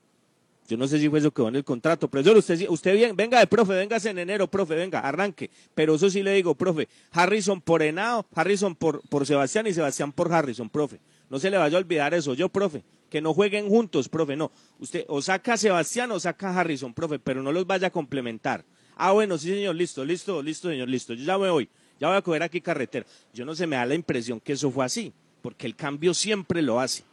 Yo no sé si fue eso que quedó en el contrato, yo, usted, usted bien, venga de profe, véngase en enero, profe, venga, arranque. Pero eso sí le digo, profe, Harrison por Henao, Harrison por, por Sebastián y Sebastián por Harrison, profe. No se le vaya a olvidar eso, yo, profe, que no jueguen juntos, profe, no. Usted o saca a Sebastián o saca a Harrison, profe, pero no los vaya a complementar. Ah, bueno, sí, señor, listo, listo, listo, señor, listo. Yo ya me voy, ya voy a coger aquí carretera. Yo no se me da la impresión que eso fue así, porque el cambio siempre lo hace.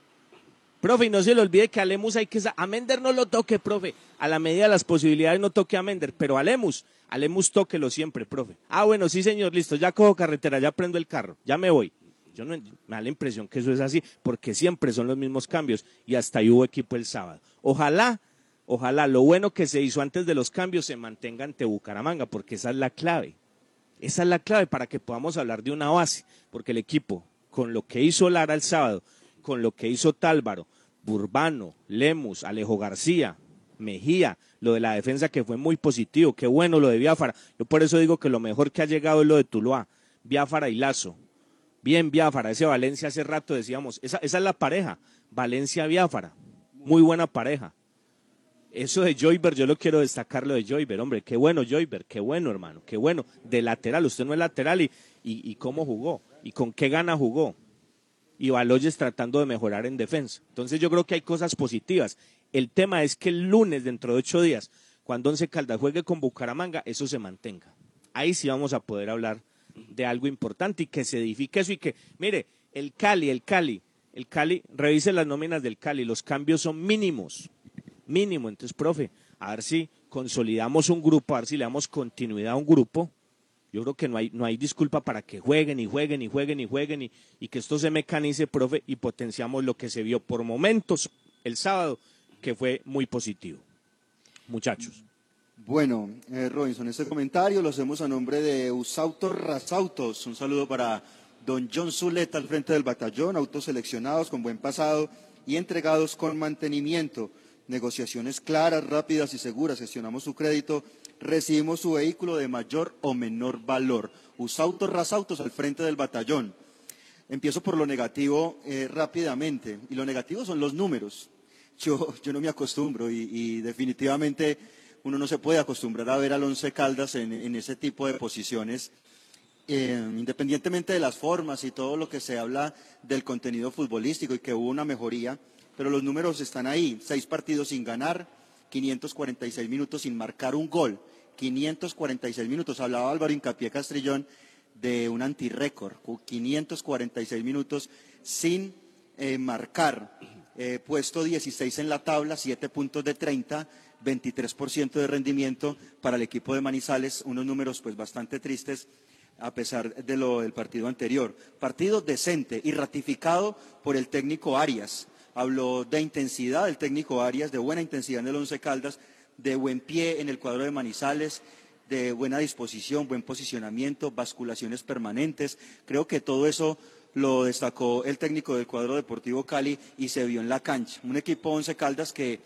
Profe, y no se le olvide que a hay que... A Mender no lo toque, profe. A la medida de las posibilidades no toque a Mender, pero a Lemus, a Lemus siempre, profe. Ah, bueno, sí, señor, listo, ya cojo carretera, ya prendo el carro, ya me voy. Yo no, me da la impresión que eso es así, porque siempre son los mismos cambios y hasta ahí hubo equipo el sábado. Ojalá, ojalá lo bueno que se hizo antes de los cambios se mantenga ante Bucaramanga, porque esa es la clave. Esa es la clave para que podamos hablar de una base, porque el equipo, con lo que hizo Lara el sábado, con lo que hizo Tálvaro, Burbano, Lemus, Alejo García, Mejía, lo de la defensa que fue muy positivo, qué bueno lo de Biafara. Yo por eso digo que lo mejor que ha llegado es lo de Tuluá, Biafara y Lazo. Bien, Biafara, ese Valencia hace rato decíamos, esa, es la pareja, Valencia-Biafara, muy buena pareja. Eso de Joyber, yo lo quiero destacar lo de Joyber, hombre, qué bueno Joyber, qué bueno hermano, qué bueno, de lateral, usted no es lateral y, y cómo jugó, y con qué gana jugó, y Baloyes tratando de mejorar en defensa. Entonces yo creo que hay cosas positivas. El tema es que el lunes, dentro de ocho días, cuando Once Caldas juegue con Bucaramanga, eso se mantenga. Ahí sí vamos a poder hablar de algo importante y que se edifique eso y que, mire, el Cali, el Cali, el Cali, revise las nóminas del Cali, los cambios son mínimos, mínimo. Entonces, profe, a ver si consolidamos un grupo, a ver si le damos continuidad a un grupo, yo creo que no hay, no hay disculpa para que jueguen y jueguen y jueguen y jueguen y, que esto se mecanice, profe, y potenciamos lo que se vio por momentos el sábado, que fue muy positivo. Muchachos. Bueno, eh, Robinson, este comentario lo hacemos a nombre de Usautos Rasautos. Un saludo para don John Zuleta al frente del batallón, autos seleccionados con buen pasado y entregados con mantenimiento. Negociaciones claras, rápidas y seguras. Gestionamos su crédito, recibimos su vehículo de mayor o menor valor. Usautos Rasautos al frente del batallón. Empiezo por lo negativo eh, rápidamente. Y lo negativo son los números. Yo, yo no me acostumbro y, definitivamente uno no se puede acostumbrar a ver al Once Caldas en, en ese tipo de posiciones, eh, independientemente de las formas y todo lo que se habla del contenido futbolístico y que hubo una mejoría, pero los números están ahí, seis partidos sin ganar, 546 minutos sin marcar un gol, 546 minutos, hablaba Álvaro Incapié Castrillón de un antirécord, 546 minutos sin eh, marcar, eh, puesto 16 en la tabla, 7 puntos de 30, 23% de rendimiento para el equipo de Manizales, unos números pues bastante tristes a pesar de lo del partido anterior. Partido decente y ratificado por el técnico Arias. Habló de intensidad del técnico Arias, de buena intensidad en el Once Caldas, de buen pie en el cuadro de Manizales, de buena disposición, buen posicionamiento, basculaciones permanentes. Creo que todo eso lo destacó el técnico del cuadro deportivo Cali y se vio en la cancha. Un equipo Once Caldas que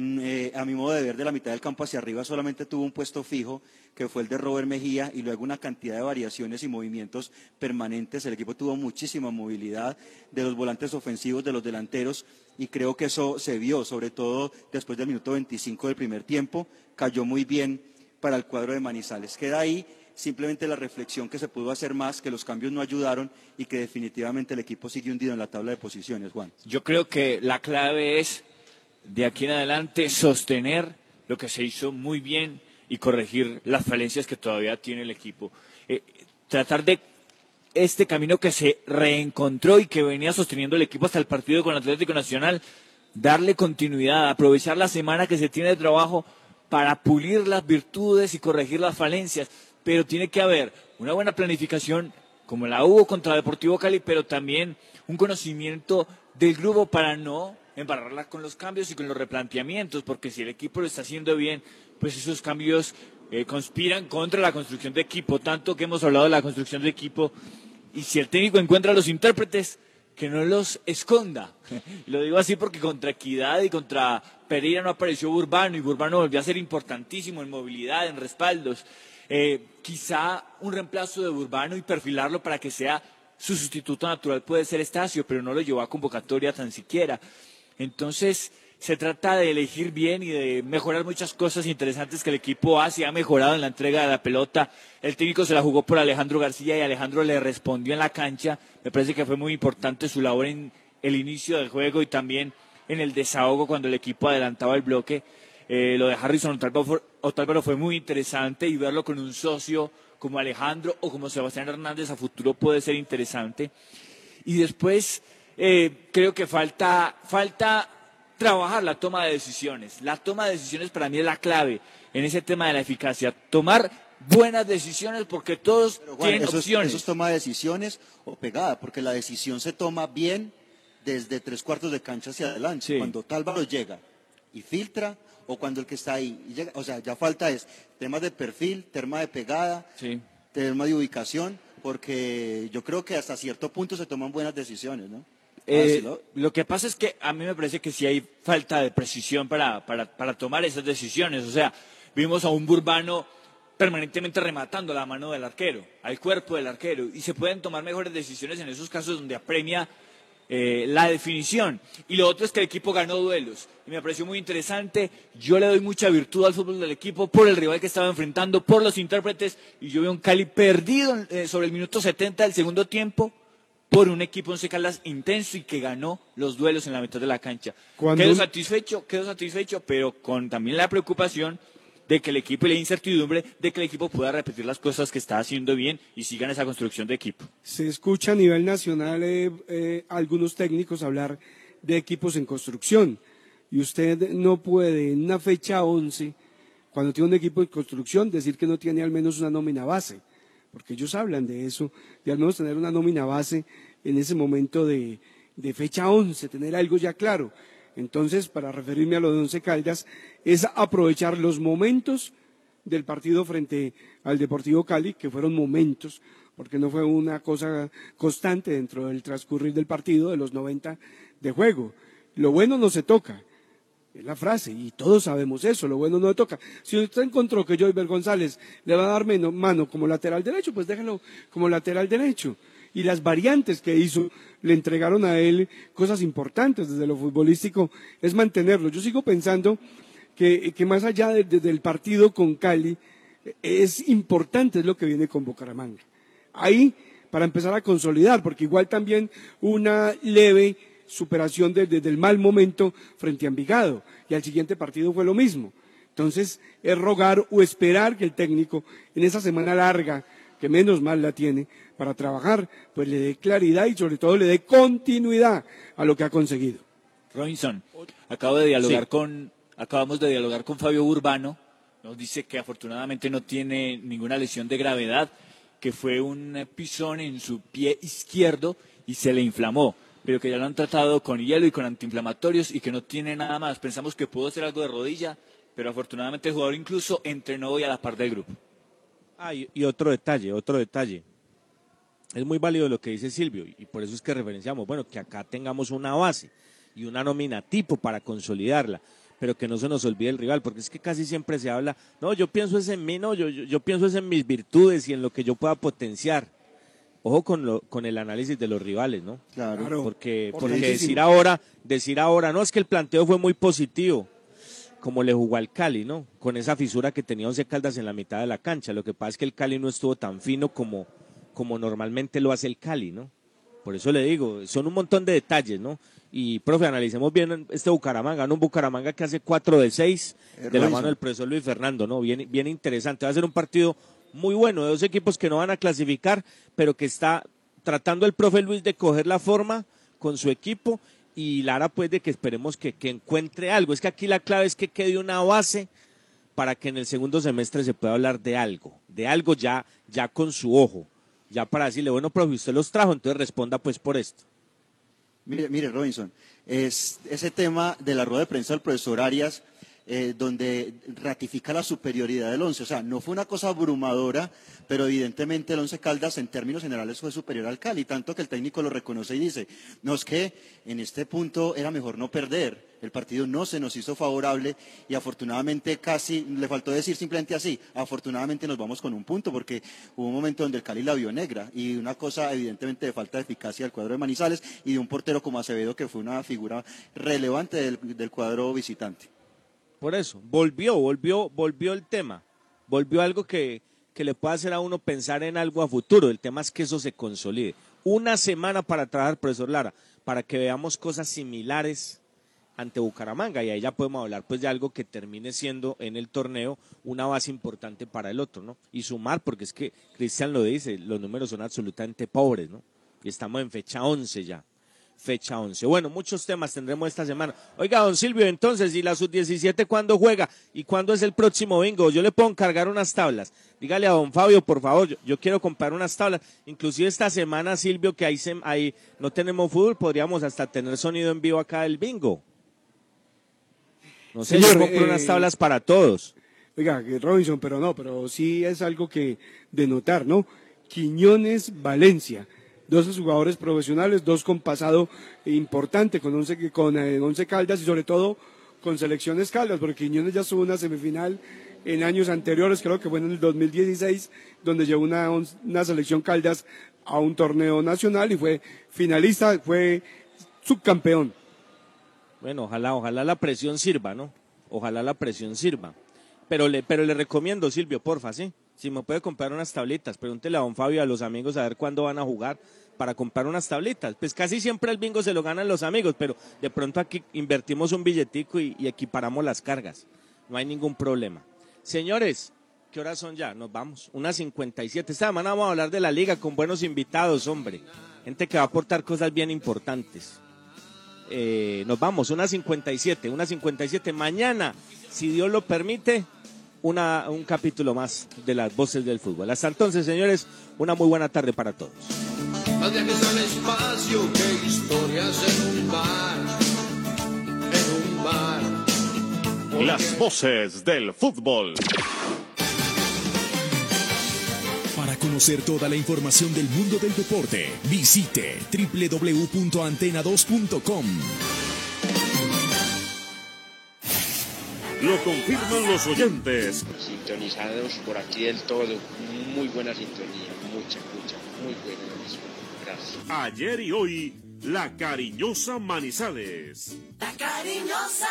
Mm, eh, a mi modo de ver, de la mitad del campo hacia arriba solamente tuvo un puesto fijo, que fue el de Robert Mejía, y luego una cantidad de variaciones y movimientos permanentes. El equipo tuvo muchísima movilidad de los volantes ofensivos, de los delanteros, y creo que eso se vio, sobre todo después del minuto 25 del primer tiempo. Cayó muy bien para el cuadro de Manizales. Queda ahí simplemente la reflexión que se pudo hacer más, que los cambios no ayudaron y que definitivamente el equipo sigue hundido en la tabla de posiciones, Juan. Yo creo que la clave es de aquí en adelante sostener lo que se hizo muy bien y corregir las falencias que todavía tiene el equipo. Eh, tratar de este camino que se reencontró y que venía sosteniendo el equipo hasta el partido con Atlético Nacional, darle continuidad, aprovechar la semana que se tiene de trabajo para pulir las virtudes y corregir las falencias. Pero tiene que haber una buena planificación, como la hubo contra Deportivo Cali, pero también un conocimiento del grupo para no embarrarla con los cambios y con los replanteamientos, porque si el equipo lo está haciendo bien, pues esos cambios eh, conspiran contra la construcción de equipo, tanto que hemos hablado de la construcción de equipo, y si el técnico encuentra a los intérpretes, que no los esconda. lo digo así porque contra Equidad y contra Pereira no apareció Urbano, y Urbano volvió a ser importantísimo en movilidad, en respaldos. Eh, quizá un reemplazo de Urbano y perfilarlo para que sea su sustituto natural puede ser Estacio, pero no lo llevó a convocatoria tan siquiera. Entonces, se trata de elegir bien y de mejorar muchas cosas interesantes que el equipo hace, ha mejorado en la entrega de la pelota. El técnico se la jugó por Alejandro García y Alejandro le respondió en la cancha. Me parece que fue muy importante su labor en el inicio del juego y también en el desahogo cuando el equipo adelantaba el bloque. Eh, lo de Harrison Otálvaro fue muy interesante y verlo con un socio como Alejandro o como Sebastián Hernández a futuro puede ser interesante. Y después eh, creo que falta, falta trabajar la toma de decisiones. La toma de decisiones para mí es la clave en ese tema de la eficacia. Tomar buenas decisiones porque todos tienen eso opciones. Es, eso es toma de decisiones o pegada, porque la decisión se toma bien desde tres cuartos de cancha hacia adelante. Sí. Cuando Tálvaro llega y filtra, o cuando el que está ahí y llega, o sea, ya falta es temas de perfil, tema de pegada, Sí. tema de ubicación, porque yo creo que hasta cierto punto se toman buenas decisiones, ¿no? Eh, Ah, ¿no? Lo que pasa es que a mí me parece que sí hay falta de precisión para, para, para tomar esas decisiones. O sea, vimos a un Burbano permanentemente rematando la mano del arquero, al cuerpo del arquero, y se pueden tomar mejores decisiones en esos casos donde apremia eh, la definición. Y lo otro es que el equipo ganó duelos. Y me pareció muy interesante. Yo le doy mucha virtud al fútbol del equipo por el rival que estaba enfrentando, por los intérpretes. Y yo veo un Cali perdido eh, sobre el minuto 70 del segundo tiempo por un equipo Once Caldas intenso y que ganó los duelos en la mitad de la cancha. Cuando Quedo satisfecho, quedo satisfecho, pero con también la preocupación de que el equipo y la incertidumbre de que el equipo pueda repetir las cosas que está haciendo bien y sigan esa construcción de equipo. Se escucha a nivel nacional eh, eh, algunos técnicos hablar de equipos en construcción y usted no puede en una fecha 11 Cuando tiene un equipo en construcción, decir que no tiene al menos una nómina base, porque ellos hablan de eso, de al menos tener una nómina base en ese momento de, de fecha 11, tener algo ya claro. Entonces, para referirme a lo de Once Caldas, es aprovechar los momentos del partido frente al Deportivo Cali, que fueron momentos, porque no fue una cosa constante dentro del transcurrir del partido de los 90 de juego. Lo bueno no se toca, es la frase, y todos sabemos eso, lo bueno no se toca. Si usted encontró que Joyver González le va a dar mano como lateral derecho, pues déjelo como lateral derecho. Y las variantes que hizo le entregaron a él cosas importantes desde lo futbolístico, es mantenerlo. Yo sigo pensando que, que más allá de- de- del partido con Cali, es importante lo que viene con Bucaramanga. Ahí, para empezar a consolidar, porque igual también una leve superación de- de- del mal momento frente a Envigado, y al siguiente partido fue lo mismo. Entonces, es rogar o esperar que el técnico, en esa semana larga, que menos mal la tiene, para trabajar, pues le dé claridad y sobre todo le dé continuidad a lo que ha conseguido. Robinson, acabo de dialogar Sí. con, acabamos de dialogar con Fabio Urbano. Nos dice que afortunadamente no tiene ninguna lesión de gravedad, que fue un pisón en su pie izquierdo y se le inflamó, pero que ya lo han tratado con hielo y con antiinflamatorios y que no tiene nada más. Pensamos que pudo ser algo de rodilla, pero afortunadamente el jugador incluso entrenó hoy a la par del grupo. Ah, y, y otro detalle, otro detalle. Es muy válido lo que dice Silvio y por eso es que referenciamos, bueno, que acá tengamos una base y una nómina tipo para consolidarla, pero que no se nos olvide el rival, porque es que casi siempre se habla, no, yo pienso es en mí, no, yo, yo, yo pienso es en mis virtudes y en lo que yo pueda potenciar. Ojo con, lo, con el análisis de los rivales, ¿no? Claro. Porque, porque decir ahora, decir ahora, no, es que el planteo fue muy positivo como le jugó al Cali, ¿no? Con esa fisura que tenía Once Caldas en la mitad de la cancha. Lo que pasa es que el Cali no estuvo tan fino como, como normalmente lo hace el Cali, ¿no? Por eso le digo, son un montón de detalles, ¿no? Y, profe, analicemos bien este Bucaramanga, ¿no? Un Bucaramanga que hace 4 de 6 de la mano del profesor Luis Fernando, ¿no? Bien, bien interesante. Va a ser un partido muy bueno de dos equipos que no van a clasificar, pero que está tratando el profe Luis de coger la forma con su equipo y Lara pues de que esperemos que, que encuentre algo. Es que aquí la clave es que quede una base para que en el segundo semestre se pueda hablar de algo, de algo ya, ya con su ojo, ya para decirle, bueno, profe, usted los trajo, entonces responda pues por esto. Mire, mire, Robinson, es ese tema de la rueda de prensa del profesor Arias, eh, donde ratifica la superioridad del once. O sea, no fue una cosa abrumadora, pero evidentemente el once Caldas en términos generales fue superior al Cali, tanto que el técnico lo reconoce y dice, no es que en este punto era mejor no perder. El partido no se nos hizo favorable y afortunadamente casi, le faltó decir simplemente así, afortunadamente nos vamos con un punto porque hubo un momento donde el Cali la vio negra y una cosa evidentemente de falta de eficacia del cuadro de Manizales y de un portero como Acevedo que fue una figura relevante del cuadro visitante. Por eso, volvió, volvió, volvió el tema, volvió algo que, que le puede hacer a uno pensar en algo a futuro. El tema es que eso se consolide. Una semana para trabajar, profesor Lara, para que veamos cosas similares ante Bucaramanga y ahí ya podemos hablar pues de algo que termine siendo en el torneo una base importante para el otro, ¿no? Y sumar, porque es que Cristian lo dice, los números son absolutamente pobres, ¿no? Y estamos en fecha 11 ya. Fecha 11. Bueno, muchos temas tendremos esta semana. Oiga, don Silvio, entonces, ¿y la sub-17 cuándo juega? ¿Y cuándo es el próximo bingo? Yo le puedo encargar unas tablas. Dígale a don Fabio, por favor, yo, yo quiero comprar unas tablas. Inclusive esta semana, Silvio, que ahí, se- ahí no tenemos fútbol, podríamos hasta tener sonido en vivo acá del bingo. No sé, Señor, yo compro eh, unas tablas para todos. Oiga, que Robinson, pero no, pero sí es algo que de notar, ¿no? Quiñones Valencia, dos jugadores profesionales, dos con pasado importante con once, con eh, Caldas y sobre todo con selecciones Caldas, porque Quiñones ya tuvo una semifinal en años anteriores, creo que fue en el 2016, donde llevó una, una selección Caldas a un torneo nacional y fue finalista, fue subcampeón. Bueno, ojalá, ojalá la presión sirva, ¿no? Ojalá la presión sirva. Pero le, pero le recomiendo, Silvio, porfa, ¿sí? Si me puede comprar unas tablitas, pregúntele a don Fabio a los amigos a ver cuándo van a jugar para comprar unas tablitas. Pues casi siempre el bingo se lo ganan los amigos, pero de pronto aquí invertimos un billetico y, equiparamos las cargas. No hay ningún problema. Señores, ¿qué horas son ya? Nos vamos. Unas 57. Esta semana vamos a hablar de la liga con buenos invitados, hombre. Gente que va a aportar cosas bien importantes. Eh, nos vamos, una 57, una 57. Mañana, si Dios lo permite, una, un capítulo más de las voces del fútbol. Hasta entonces, señores, una muy buena tarde para todos. Más viajes al espacio que historias en un mar, en un mar. Las voces del fútbol. Para conocer toda la información del mundo del deporte, visite www.antena2.com. Lo confirman los oyentes. Sintonizados por aquí del todo. Muy buena sintonía. Mucha, mucha, muy buena. Gracias. Ayer y hoy, la cariñosa Manizales. La cariñosa.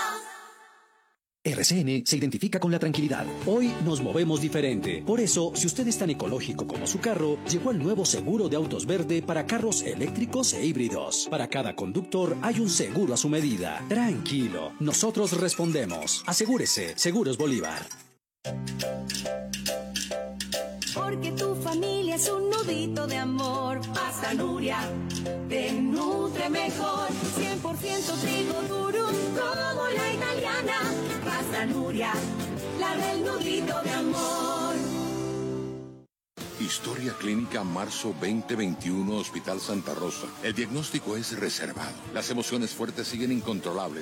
RCN se identifica con la tranquilidad. Hoy nos movemos diferente. Por eso, si usted es tan ecológico como su carro, llegó el nuevo seguro de autos verde para carros eléctricos e híbridos. Para cada conductor hay un seguro a su medida. Tranquilo, nosotros respondemos. Asegúrese, Seguros Bolívar. Porque tu familia es un nudito de amor. Pasta Nuria te nutre mejor. 100% trigo duro como la italiana. Pasta Nuria, la del nudito de amor. Historia Clínica Marzo 2021 Hospital Santa Rosa. El diagnóstico es reservado. Las emociones fuertes siguen incontrolables.